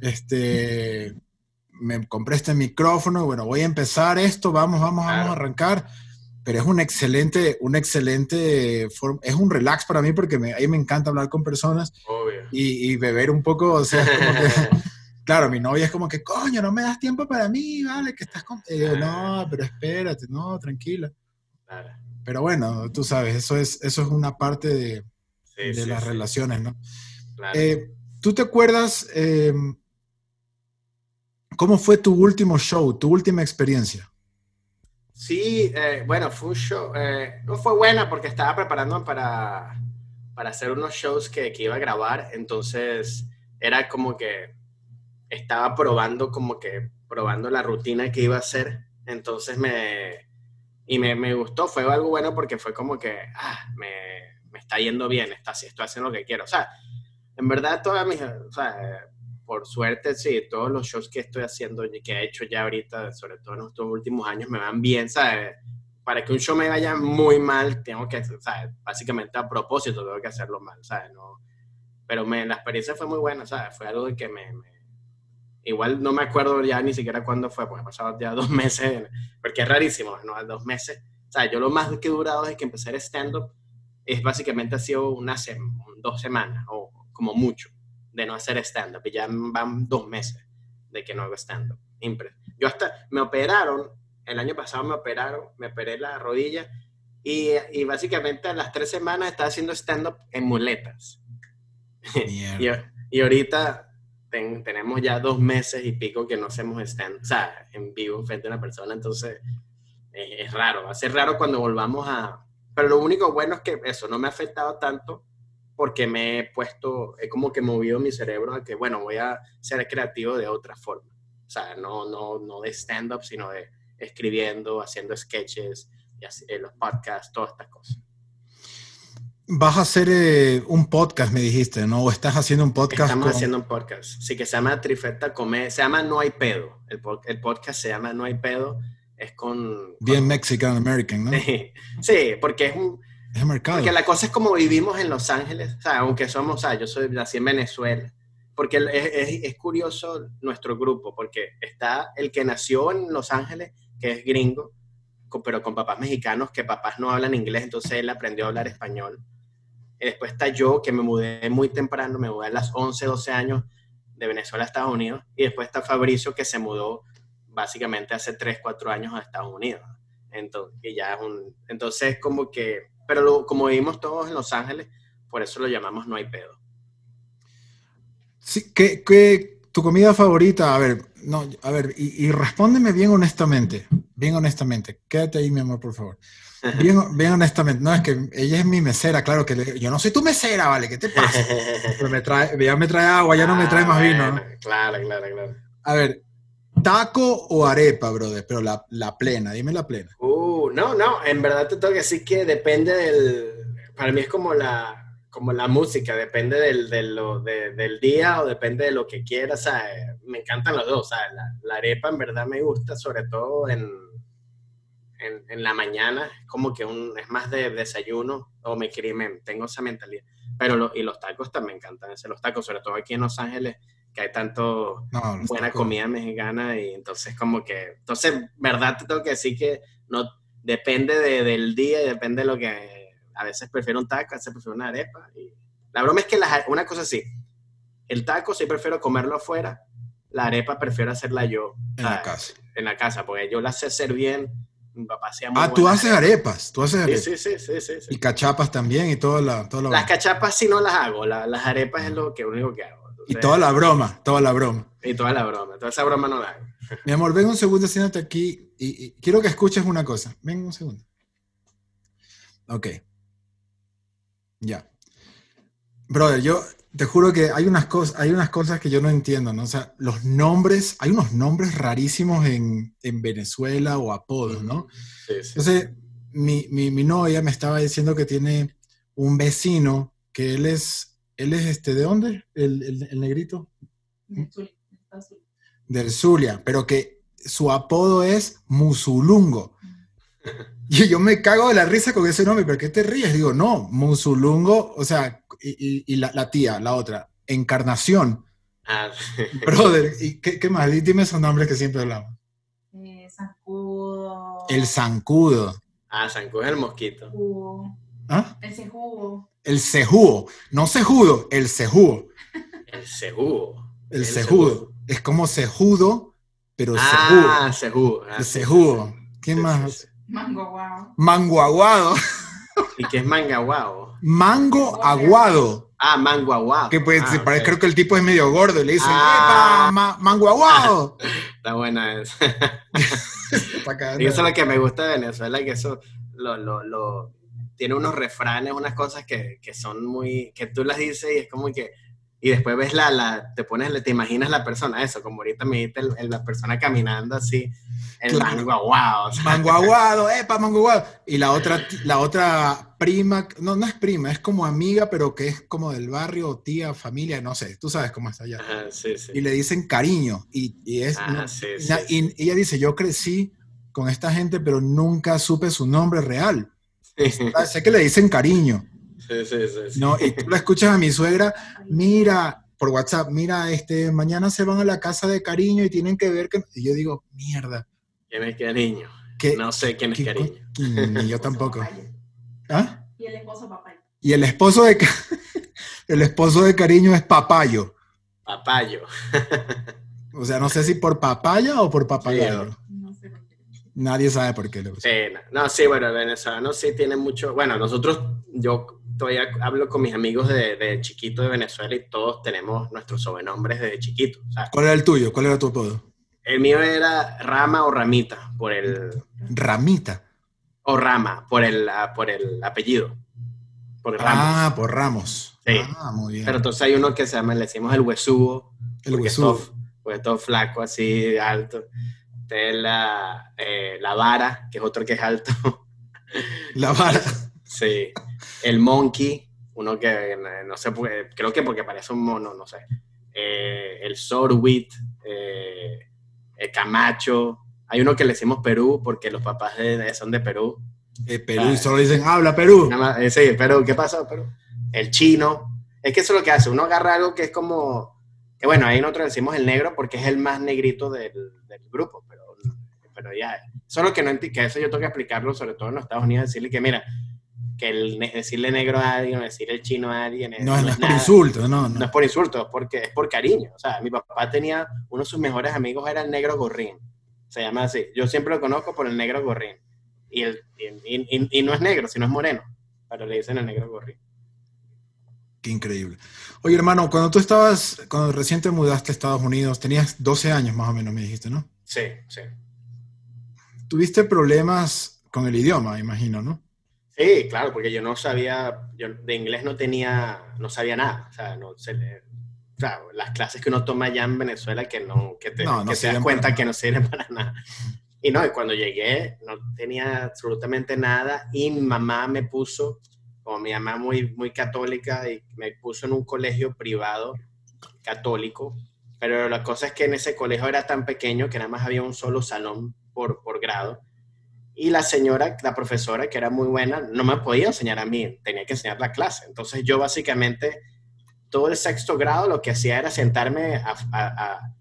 Este, me compré este micrófono, bueno, voy a empezar esto, vamos, vamos, vamos a arrancar pero es un excelente, un excelente, es un relax para mí porque me, a mí me encanta hablar con personas y, y, beber un poco, o sea, como que, (laughs) claro, mi novia es como que, coño, no me das tiempo para mí, vale, que estás con... no, pero espérate, no, tranquila. Pero bueno, tú sabes, eso es, eso es una parte de, de las relaciones, ¿no? Eh, ¿Tú te acuerdas eh, cómo fue tu último show, tu última experiencia? Sí, eh, bueno, fue un show, eh, no fue buena porque estaba preparando para, para hacer unos shows que, que, iba a grabar, entonces era como que estaba probando, como que probando la rutina que iba a hacer, entonces me, y me, me gustó, fue algo bueno porque fue como que, ah, me, me está yendo bien, está, estoy haciendo lo que quiero, o sea, en verdad todas mis, o sea, por suerte, sí, todos los shows que estoy haciendo, y que he hecho ya ahorita, sobre todo en estos últimos años, me van bien, ¿sabes? Para que un show me vaya muy mal, tengo que, ¿sabes? Básicamente a propósito tengo que hacerlo mal, ¿sabes? No, pero me, la experiencia fue muy buena, ¿sabes? Fue algo que me, Igual no me acuerdo ya ni siquiera cuándo fue, porque ha pasado ya dos (laughs) meses, porque es rarísimo, ¿no? Dos meses. O sea, yo lo más que he durado desde que empecé el stand-up es básicamente ha sido una dos semanas o como mucho de no hacer stand-up y ya van dos meses de que no hago stand-up. Yo hasta me operaron, el año pasado me operaron, me operé la rodilla y, y básicamente a las tres semanas estaba haciendo stand-up en muletas. (laughs) y, y, ahorita tenemos ya dos meses y pico que no hacemos stand, o sea, en vivo frente a una persona, entonces es raro, va a ser raro cuando volvamos a... Pero lo único bueno es que eso no me ha afectado tanto porque me he puesto, he como que movido mi cerebro a que, bueno, voy a ser creativo de otra forma. O sea, no, no, no de stand-up, sino de escribiendo, haciendo sketches, y así, eh, los podcasts, todas estas cosas. Vas a hacer eh, un podcast, me dijiste, ¿no? ¿O estás haciendo un podcast? Estamos haciendo un podcast. Sí, que se llama Trifeta Comedia. Se llama No hay pedo. El, el, podcast se llama No hay pedo. Es con... Bien Mexican American, ¿no? sí, porque es un es mercado. Porque la cosa es como vivimos en Los Ángeles, o sea, aunque somos, o sea, yo soy nací en Venezuela. Porque es, es, curioso nuestro grupo, porque está el que nació en Los Ángeles, que es gringo, pero con papás mexicanos, que papás no hablan inglés, entonces él aprendió a hablar español. Y después está yo, que me mudé muy temprano, me mudé a las 11, 12 años de Venezuela a Estados Unidos. Y después está Fabricio, que se mudó básicamente hace 3, 4 años a Estados Unidos. Entonces, y ya es un, entonces como que pero como vivimos todos en Los Ángeles, por eso lo llamamos No hay pedo. Sí, ¿qué, tu comida favorita? A ver, no, a ver, y, respóndeme bien honestamente, bien honestamente. Quédate ahí, mi amor, por favor. Bien, bien, honestamente, no, es que ella es mi mesera, claro que yo no soy tu mesera, ¿vale? ¿Qué te pasa? me trae, ya me trae agua, ya no me trae más vino, ¿no? Claro, claro, claro. A ver, ¿taco o arepa, brother? Pero la, la plena, dime la plena. Uh, no, no, en verdad te tengo que decir que depende del, para mí es como la, como la música, depende del, del día o depende de lo que quieras, me encantan los dos, La, arepa en verdad me gusta, sobre todo en, en, la mañana, como que un, es más de desayuno o me crimen, tengo esa mentalidad, pero y los tacos también me encantan, los tacos, sobre todo aquí en Los Ángeles, que hay tanto buena comida mexicana y entonces como que, entonces, verdad te tengo que decir que no depende del día y depende de lo que... A veces prefiero un taco, a veces prefiero una arepa. Y La broma es que las- una cosa así, el taco sí prefiero comerlo afuera, la arepa prefiero hacerla yo En la casa. en la casa, porque yo la sé hacer bien, mi papá hacía muy Ah, tú haces arepas, tú haces arepas. Sí, sí, sí, sí, sí. Y cachapas también y toda la, toda la Las cachapas sí no las hago, la- las arepas es lo que único que hago. Y toda la broma, toda la broma. y toda la broma, toda esa broma no la hago. Mi amor, ven un segundo, siéntate aquí y, y quiero que escuches una cosa. Ven un segundo. Ok. Ya. Brother, yo te juro que hay unas cosas, hay unas cosas que yo no entiendo, ¿no? O sea, los nombres, hay unos nombres rarísimos en, en Venezuela o apodos, ¿no? Sí, sí. Entonces, mi, mi, mi novia me estaba diciendo que tiene un vecino que él es, él es este, ¿de dónde? El, el, el negrito del Zulia, pero que su apodo es Musulungo. (laughs) Y yo me cago de la risa con ese nombre, ¿pero qué te ríes? Digo, no, Musulungo, o sea, y, y- y la, la tía, la otra, Encarnación. Ah, (laughs) Brother, ¿y qué, qué más? Dime esos nombres que siempre hablamos. Eh, zancudo. El Zancudo. ah, Sancu es el mosquito. Jugo. ¿Ah? El cejugo. El Cejudo. No Cejudo, el Cejudo. El cejudo. El Cejudo. Es como Cejudo, pero Ah, cejudo. Ah, El sí, Cejudo. sí, sí. ¿Qué Sí, más? Mango guau. Mango aguado. ¿Y qué es mangaguao? Mango aguado. Ah, manguaguao. Que pues, Ah, se ok. parece, creo que el tipo es medio gordo y le dicen, Ah. ¡Epa, ma- mango aguado! (laughs) Está buena esa. (laughs) Y eso es lo que me gusta de Venezuela, que eso lo, lo, lo- tiene unos refranes, unas cosas que, que son muy, que tú las dices y es como que, y después ves la, la te pones, te imaginas la persona, eso, como ahorita me dijiste el- el- la persona caminando así, el Claro. mango guau, o sea, Mango aguado, epa, mango aguado. Y la otra, la otra prima, no, no es prima, es como amiga, pero que es como del barrio, tía, familia, no sé, tú sabes cómo está allá. ajá, sí, sí. Y le dicen cariño. Y, y es, Ah, no- sí, sí, y ella dice, yo crecí con esta gente, pero nunca supe su nombre real. (laughs) Sé que le dicen cariño. Sí, sí, sí, sí. No, y tú la escuchas a mi suegra, mira, por WhatsApp, mira, este, mañana se van a la casa de cariño y tienen que ver que... Y yo digo, mierda, ¿Quién es cariño? que... No sé quién es qué cariño. Ni yo (laughs) tampoco. ¿Ah? Y el esposo papá. Y el esposo de... ca- (laughs) El esposo de cariño es papayo. Papayo. (laughs) O sea, no sé si por papaya o por por qué. Nadie sabe por qué le gusta. Sí, no, sí, bueno, el venezolano sí tiene mucho. Bueno, nosotros, yo todavía hablo con mis amigos de, de chiquito de Venezuela y todos tenemos nuestros sobrenombres desde chiquitos. O sea, ¿Cuál era el tuyo? ¿Cuál era tu apodo? el mío era Rama o Ramita, por el. Ramita. O Rama, por el, ah, por el apellido. Por Ramos. Ah, por Ramos. Sí. Ah, muy bien. Pero entonces hay uno que se llama, le decimos el huesugo. el todo- porque todo flaco, así, alto. Este es la, eh, la vara, que es otro que es alto. La vara. Sí. El monkey, uno que no sé, creo que porque parece un mono, no sé. Eh, el Sorwit, eh, el Camacho. Hay uno que le decimos Perú porque los papás de- son de Perú. Eh, Perú y solo dicen, habla Perú. Más- sí, Perú, ¿qué pasó, Perú? El chino. Es que eso es lo que hace. Uno agarra algo que es como. Que bueno, ahí nosotros decimos el negro porque es el más negrito del, del grupo, pero, ya. Eso es lo que no entiendo, que eso yo tengo que explicarlo, sobre todo en los Estados Unidos, decirle que, mira, que el, ne- decirle negro a alguien decirle el chino a alguien. No, no es por nada. insulto, no, No no. es por insulto, es, porque, es por cariño. O sea, mi papá tenía, uno de sus mejores amigos era el negro gorrín. Se llama así. Yo siempre lo conozco por el negro gorrín. Y, el, y, y- y no es negro, sino es moreno. Pero le dicen el negro gorrín. Qué increíble. Oye, hermano, cuando tú estabas, cuando recién te mudaste a Estados Unidos, tenías 12 años más o menos, me dijiste, ¿no? Sí, sí. Tuviste problemas con el idioma, imagino, ¿no? Sí, claro, porque yo no sabía, yo de inglés no tenía, no sabía nada. O sea, no se le- o sea, las clases que uno toma allá en Venezuela que no, que te, No, no que te das cuenta que no sirven para nada. Y no, y cuando llegué no tenía absolutamente nada y mi mamá me puso, como mi mamá muy, muy católica, y me puso en un colegio privado católico, pero la cosa es que en ese colegio era tan pequeño que nada más había un solo salón por, por grado. Y la señora, la profesora, que era muy buena, no me podía enseñar a mí, tenía que enseñar la clase. Entonces yo básicamente, todo el sexto grado lo que hacía era sentarme a- a- a-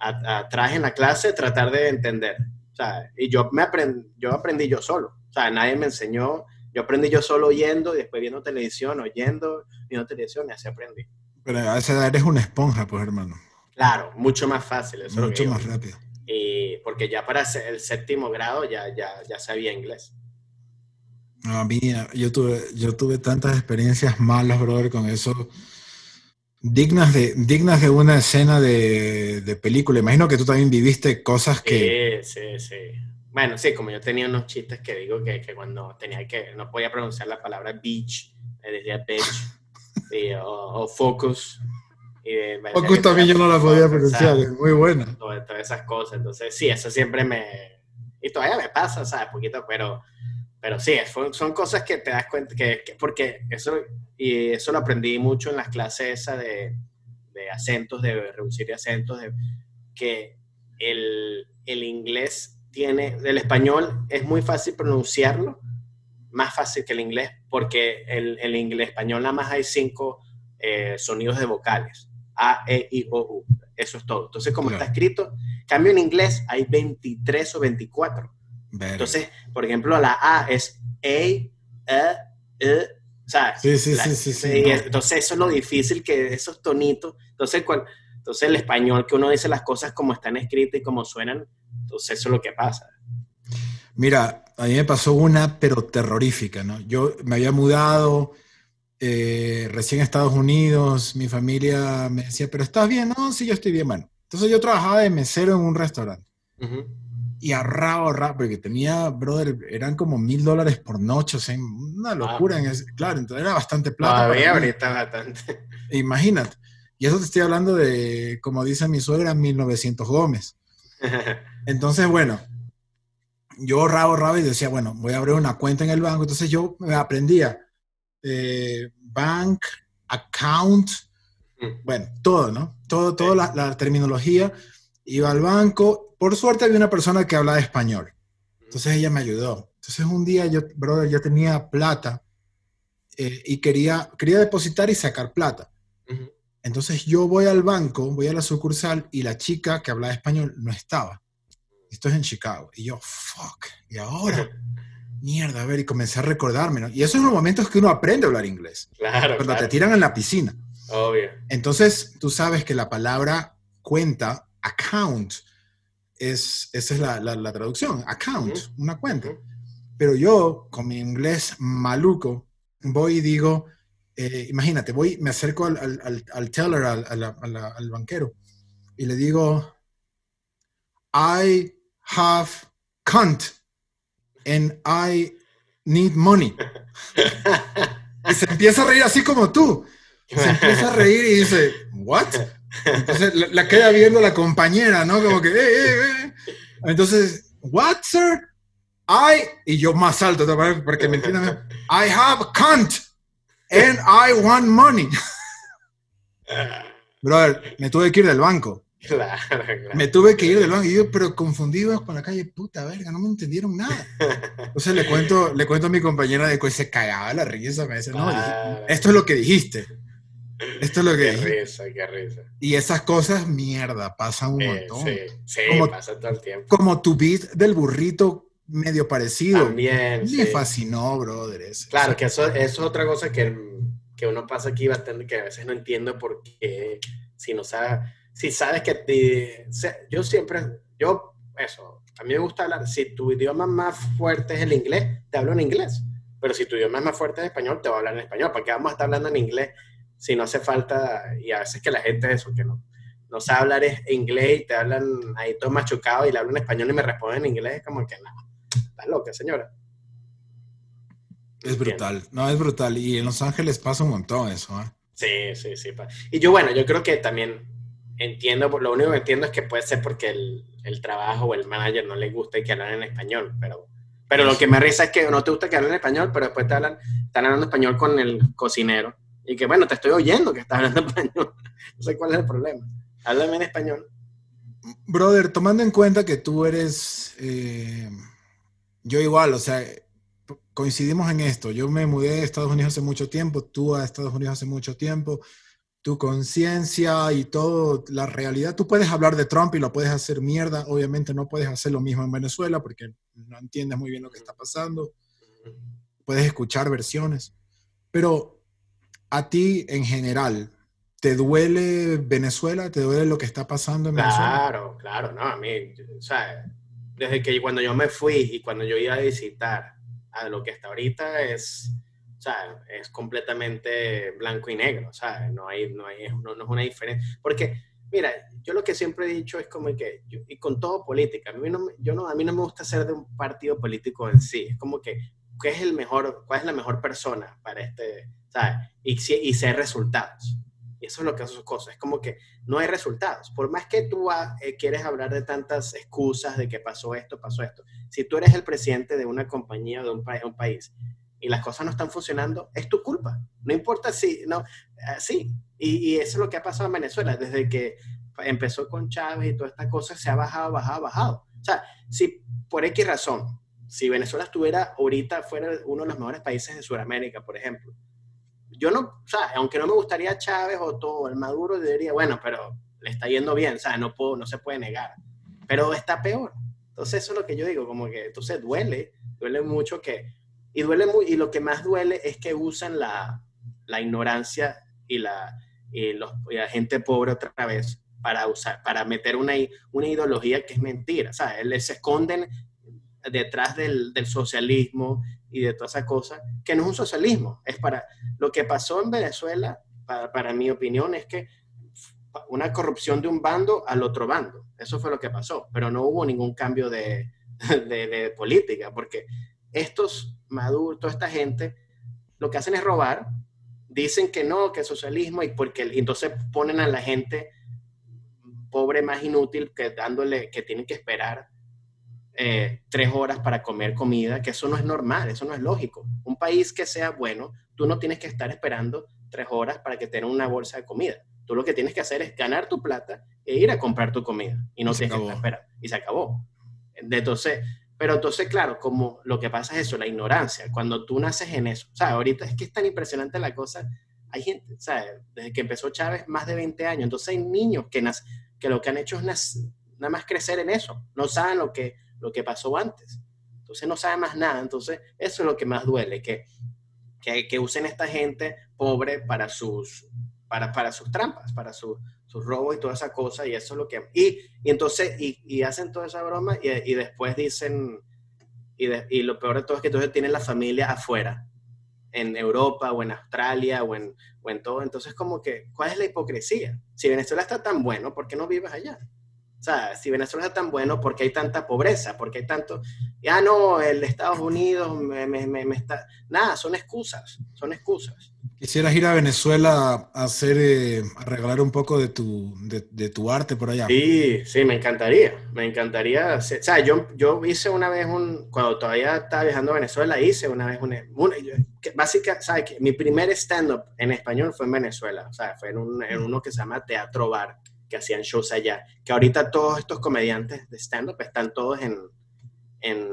a- atrás en la clase, tratar de entender. O sea, y yo, me aprend- yo aprendí yo solo. O sea, nadie me enseñó, Yo aprendí yo solo oyendo y después viendo televisión, oyendo, viendo televisión y así aprendí. Pero a esa edad eres una esponja, pues, hermano. Claro, mucho más fácil. Eso Mucho más rápido. Y porque ya para el séptimo grado ya, ya, ya sabía inglés. No, a mí, yo tuve, yo tuve tantas experiencias malas, brother, con eso. Dignas de, dignas de una escena de, de película. Imagino que tú también viviste cosas que... Sí, sí, sí. Bueno, sí, como yo tenía unos chistes que digo que, que cuando tenía que, no podía pronunciar la palabra beach, me decía bitch, (laughs) y, o, o focus. Decía Focus que también yo no la podía pronunciar, es muy buena. todas, todas esas cosas. Entonces, sí, eso siempre me... Y todavía me pasa, ¿sabes? Poquito, pero, pero sí, fue- son cosas que te das cuenta, que, que- porque eso, y eso lo aprendí mucho en las clases esa de, de acentos, de reducir acentos, de, que el, el inglés tiene, el español es muy fácil pronunciarlo, más fácil que el inglés, porque el, el inglés español nada más hay cinco eh, sonidos de vocales. A, E, I, O, U. Eso es todo. Entonces, como Claro. está escrito, cambio en inglés hay 23 o 24. Verga. Entonces, por ejemplo, la A es A, E, E, ¿sabes? Sí, sí, La- sí, sí, sí, y no. Entonces, eso es lo difícil que esos tonitos. Entonces, entonces, el español que uno dice las cosas como están escritas y como suenan, entonces eso es lo que pasa. Mira, a mí me pasó una, pero terrorífica, ¿no? Yo me había mudado eh, recién a Estados Unidos, mi familia me decía, pero ¿estás bien? No, sí, yo estoy bien, bueno. Entonces yo trabajaba de mesero en un restaurante Ujú. y ahorraba, ahorraba, porque tenía, brother, eran como mil dólares por noche, o sea, una locura. En ese- claro, entonces era bastante plata. Todavía ahorita bastante. (laughs) Imagínate. Y eso te estoy hablando de, como dice mi suegra, 1900 Gómez. (laughs) Entonces, bueno, yo ahorraba, ahorraba y decía, bueno, voy a abrir una cuenta en el banco. Entonces yo me aprendía eh, bank, account, bueno, todo, ¿no? Todo, toda la, la terminología. Iba al banco. Por suerte había una persona que hablaba español. Entonces ella me ayudó. Entonces un día yo, brother, ya tenía plata eh, y quería, quería depositar y sacar plata. Entonces yo voy al banco, voy a la sucursal y la chica que hablaba español no estaba. Esto es en Chicago. Y yo, fuck, ¿y ahora? (laughs) Mierda, a ver, y comencé a recordarme, ¿no? Y esos son los momentos que uno aprende a hablar inglés, Claro, cuando claro. te tiran en la piscina. Obvio. Entonces, tú sabes que la palabra cuenta, account, es, esa es la, la- la traducción, account, Ujú. una cuenta. Ujú. Pero yo, con mi inglés maluco, voy y digo, eh, imagínate, voy, me acerco al, al, al- al teller, al banquero, y le digo, I have cunt and I need money. Y se empieza a reír así como tú. Se empieza a reír y dice, ¿what? Entonces la, la queda viendo la compañera, ¿no? Como que, eh, eh, eh. Entonces, ¿what, sir? I, y yo más alto, ¿no? para para que me entiendan. I have cunt and I want money. (laughs) Brother, me tuve que ir del banco. (laughs) Claro, claro. Me tuve que ir del banco. Y yo, pero confundido con la calle, puta verga, no me entendieron nada. Entonces le (laughs) cuento, le cuento a mi compañera de que se cagaba la risa. Me dice, no, esto es lo que dijiste. Esto es lo que Qué risa, qué risa. Y esas cosas, mierda, pasan un Eh, montón. sí, sí, Como- pasa todo el tiempo. Como tu beat del burrito medio parecido. También, Me sí. fascinó, brother. ese. Claro, que eso, eso es otra cosa que, que uno pasa aquí bastante, que a veces no entiendo por qué, si no sabes, si sabes que te- yo siempre, yo, eso, a mí me gusta hablar, si tu idioma más fuerte es el inglés, te hablo en inglés, pero si tu idioma es más fuerte es español, te voy a hablar en español, porque vamos a estar hablando en inglés si no hace falta, y a veces que la gente eso, que no, no sabe hablar es inglés y te hablan ahí todo machucado y le hablan en español y me responden en inglés, es como que nada, estás loca señora. Es brutal. No, es brutal. Y en Los Ángeles pasa un montón eso. ¿eh? Sí, sí, sí. Y yo, bueno, yo creo que también entiendo, lo único que entiendo es que puede ser porque el, el trabajo o el manager no le gusta y que hablan en español, pero, pero lo que me risa es que no te gusta que hablen en español, pero después te hablan, están hablando español con el cocinero y que, bueno, te estoy oyendo que estás hablando español. (laughs) No sé cuál es el problema. Háblame en español. Brother, tomando en cuenta que tú eres, eh, yo igual, o sea, coincidimos en esto. Yo me mudé a Estados Unidos hace mucho tiempo, tú a Estados Unidos hace mucho tiempo. Tu conciencia y todo, la realidad, tú puedes hablar de Trump y lo puedes hacer mierda. Obviamente no puedes hacer lo mismo en Venezuela porque no entiendes muy bien lo que está pasando. puedes escuchar versiones. Pero a ti en general, ¿te duele Venezuela? ¿Te duele lo que está pasando en Venezuela? Claro, claro, no, a mí, o sea, desde que cuando yo me fui y cuando yo iba a visitar a lo que está ahorita es, sea, es completamente blanco y negro, sea, no hay, no hay, no, no es una diferencia, porque, mira, yo lo que siempre he dicho es como que, yo- y con todo política, a mí no, yo no, a mí no me gusta ser de un partido político en sí, es como que, ¿qué es el mejor, cuál es la mejor persona para este, ¿sabes? Y, y ser resultados. Y eso es lo que hace sus cosas, es como que no hay resultados. Por más que tú ah, eh, quieres hablar de tantas excusas de que pasó esto, pasó esto, si tú eres el presidente de una compañía o de un, pa- un país y las cosas no están funcionando, es tu culpa. No importa si, no, ah, sí. Y, eso es lo que ha pasado en Venezuela. Desde que empezó con Chávez y toda esta cosa, se ha bajado, bajado, bajado. O sea, si por X razón, si Venezuela estuviera ahorita fuera uno de los mejores países de Sudamérica, por ejemplo, yo no, o sea, aunque no me gustaría Chávez o todo el Maduro, yo diría, bueno, pero le está yendo bien, o sea, no, puedo, no se puede negar. Pero está peor. Entonces, eso es lo que yo digo, como que entonces duele, duele mucho que, y duele muy, y lo que más duele es que usan la, la ignorancia y la, la gente pobre otra vez para usar, para meter una, una ideología que es mentira, sea, les esconden detrás del, del socialismo y de toda esa cosa, que no es un socialismo, es para, lo que pasó en Venezuela, para, para mi opinión, es que una corrupción de un bando al otro bando. Eso fue lo que pasó, pero no hubo ningún cambio de, de, de política, porque estos maduros, toda esta gente, lo que hacen es robar, dicen que no, que es socialismo, y porque y entonces ponen a la gente pobre más inútil que dándole, que tienen que esperar eh, tres horas para comer comida, que eso no es normal, eso no es lógico. Un país que sea bueno, tú no tienes que estar esperando tres horas para que tengan una bolsa de comida. Tú lo que tienes que hacer es ganar tu plata e ir a comprar tu comida y no Y tienes que estar esperando. Y se acabó. Entonces, pero entonces, claro, como lo que pasa es eso, la ignorancia. Cuando tú naces en eso, o sea, ahorita es que es tan impresionante la cosa. Hay gente, sea, desde que empezó Chávez, más de 20 años. Entonces hay niños que, nac- que lo que han hecho es nac- nada más crecer en eso. No saben lo que, lo que pasó antes. Entonces no saben más nada. Entonces eso es lo que más duele, que, que, que usen esta gente pobre para sus, para, para sus trampas, para sus sus robos y toda esa cosa. Y eso es lo que... Y, y entonces, y, y hacen toda esa broma y, y después dicen... Y, de- y lo peor de todo es que entonces tienen la familia afuera, en Europa o en Australia o en, o en todo. Entonces, como que, ¿cuál es la hipocresía? Si Venezuela está tan bueno, ¿por qué no vives allá? O sea, si Venezuela está tan bueno, ¿por qué hay tanta pobreza? ¿Por qué hay tanto... Ya no, el Estados Unidos me, me- me- me está... Nada, son excusas, son excusas. Quisieras ir a Venezuela a hacer, eh, a regalar un poco de tu, de, tu arte por allá. Sí, sí, me encantaría, me encantaría. hacer- O sea, yo, yo hice una vez un, cuando todavía estaba viajando a Venezuela, hice una vez un, un- que básica, ¿sabes qué? Mi primer stand-up en español fue en Venezuela, o sea, fue en, un, en uno que se llama Teatro Bar, que hacían shows allá, que ahorita todos estos comediantes de stand-up están todos en, en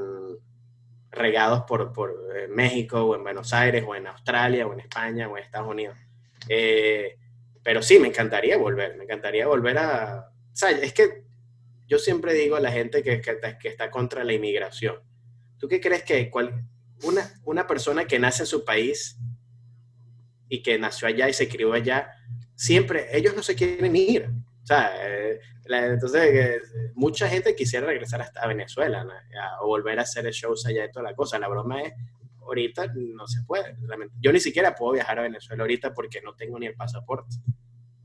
regados por, por eh, México o en Buenos Aires o en Australia o en España o en Estados Unidos. Eh, pero sí, me encantaría volver, me encantaría volver a... O es que yo siempre digo a la gente que, que, que está contra la inmigración. ¿Tú qué crees que cual- una, una persona que nace en su país y que nació allá y se crió allá, siempre, ellos no se quieren ir? O sea, eh, la- entonces, eh, mucha gente quisiera regresar hasta Venezuela ¿no? A- o volver a hacer shows allá y toda la cosa. La broma es, ahorita no se puede. realmente. Yo ni siquiera puedo viajar a Venezuela ahorita porque no tengo ni el pasaporte.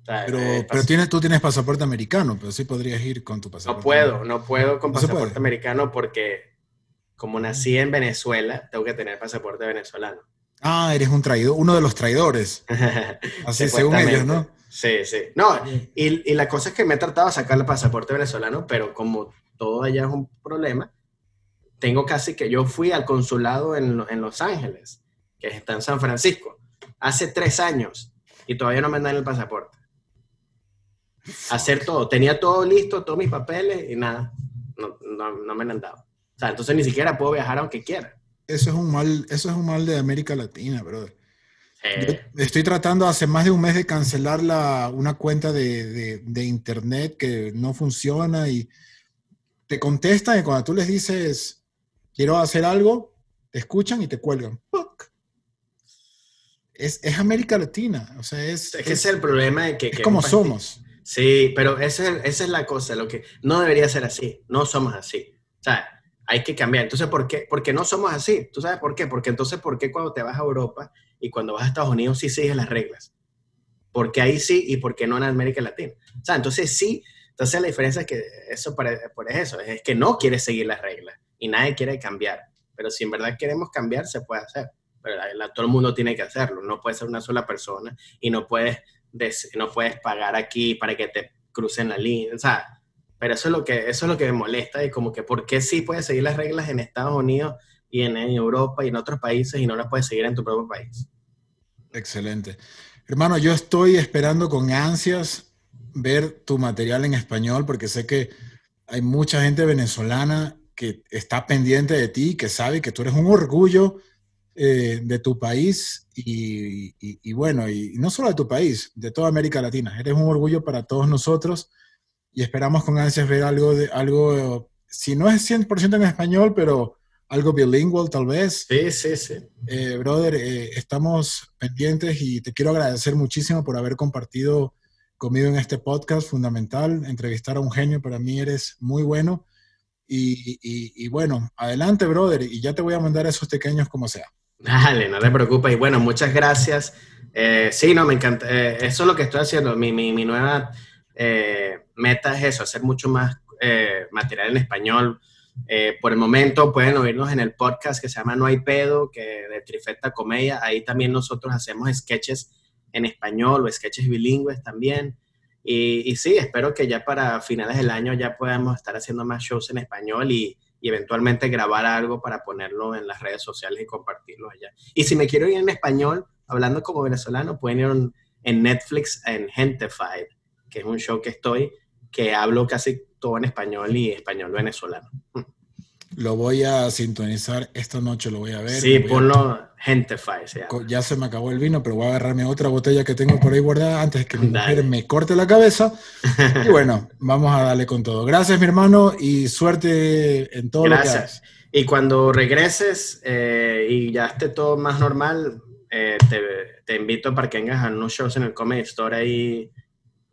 O sea, Pero, eh, pero tienes, tú tienes pasaporte americano, pero sí podrías ir con tu pasaporte. no puedo, no puedo con No pasaporte americano porque como nací en Venezuela, tengo que tener pasaporte venezolano. Ah, eres un traidor, uno de los traidores. (laughs) Así según ellos, ¿no? Sí, sí. No, y, y la cosa es que me he tratado de sacar el pasaporte venezolano, pero como todo allá es un problema, tengo casi que yo fui al consulado en, en Los Ángeles, que está en San Francisco, hace tres años y todavía no me dan el pasaporte. Hacer todo, tenía todo listo, todos mis papeles y nada, no, no, no me han dado. O sea, entonces ni siquiera puedo viajar aunque quiera. Eso es un mal, eso es un mal de América Latina, brother. Eh, estoy tratando hace más de un mes de cancelar la, una cuenta de, de- de internet que no funciona y te contestan y cuando tú les dices quiero hacer algo, te escuchan y te cuelgan. ¡Puc! es, es América Latina, o sea, es, Es que ese es el problema de que... es que como somos. Sí, pero esa es, esa es la cosa, lo que no debería ser así, no somos así. O sea, hay que cambiar. Entonces, ¿por qué? Porque no somos así. ¿Tú sabes por qué? Porque entonces, ¿por qué cuando te vas a Europa y cuando vas a Estados Unidos sí sigues las reglas? Porque ahí sí y por qué no en América Latina. O sea, entonces sí, entonces la diferencia es que eso por eso, es que no quieres seguir las reglas y nadie quiere cambiar. Pero si en verdad queremos cambiar, se puede hacer. Pero la- la- todo el mundo tiene que hacerlo. No puede ser una sola persona y no puedes des- no puedes pagar aquí para que te crucen la línea, o sea, pero eso es lo que, eso es lo que me molesta y como que por qué sí puedes seguir las reglas en Estados Unidos en, en Europa y en otros países y no las puedes seguir en tu propio país. Excelente. Hermano, yo estoy esperando con ansias ver tu material en español porque sé que hay mucha gente venezolana que está pendiente de ti, que sabe que tú eres un orgullo eh, de tu país y, y- y bueno, y no solo de tu país, de toda América Latina. Eres un orgullo para todos nosotros y esperamos con ansias ver algo, de, algo si no es 100% en español, pero algo bilingüe tal vez. Sí, sí, sí. Eh, brother, eh, estamos pendientes y te quiero agradecer muchísimo por haber compartido conmigo en este podcast fundamental. Entrevistar a un genio para mí eres muy bueno. Y, y- y bueno, adelante, brother, y ya te voy a mandar esos pequeños como sea. Dale, no te preocupes. Y bueno, muchas gracias. Eh, sí, no, me encanta. eh, eso es lo que estoy haciendo. Mi, mi, mi nueva eh, meta es eso, hacer mucho más eh, material en español. Eh, por el momento pueden oírnos en el podcast que se llama No hay pedo, que de Trifecta Comedia. Ahí también nosotros hacemos sketches en español o sketches bilingües también. Y, y sí, espero que ya para finales del año ya podamos estar haciendo más shows en español y, eventualmente grabar algo para ponerlo en las redes sociales y compartirlo allá. Y si me quiero ir en español, hablando como venezolano, pueden ir en, en Netflix en Gentified, que es un show que estoy, que hablo casi todo en español y español venezolano. Lo voy a sintonizar esta noche, lo voy a ver. sí, lo voy a- ponlo Gentified. se llama. Ya se me acabó el vino, pero voy a agarrarme otra botella que tengo por ahí guardada antes de que mi Dale. mujer me corte la cabeza. (laughs) Y bueno, vamos a darle con todo. Gracias, mi hermano, y suerte en todo lo que Gracias. hagas. Y cuando regreses eh, y ya esté todo más normal, eh, te, te invito para que vengas a unos shows en el Comedy Store ahí.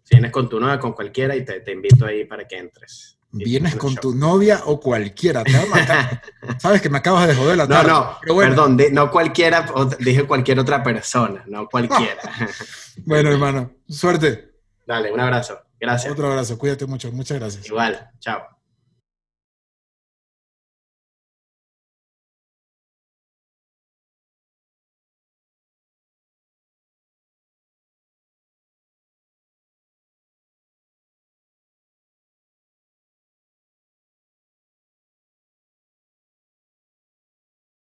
Si vienes con tu novia, con cualquiera, y te, te invito ahí para que entres. Vienes con tu novia o cualquiera, te va a matar. (laughs) Sabes que me acabas de joder la No, tarde. no, pero bueno, perdón, no cualquiera, dije cualquier otra persona, no cualquiera. (laughs) Bueno, hermano, suerte. Dale, un abrazo. Gracias. Otro abrazo, cuídate mucho, muchas gracias. Igual, chao.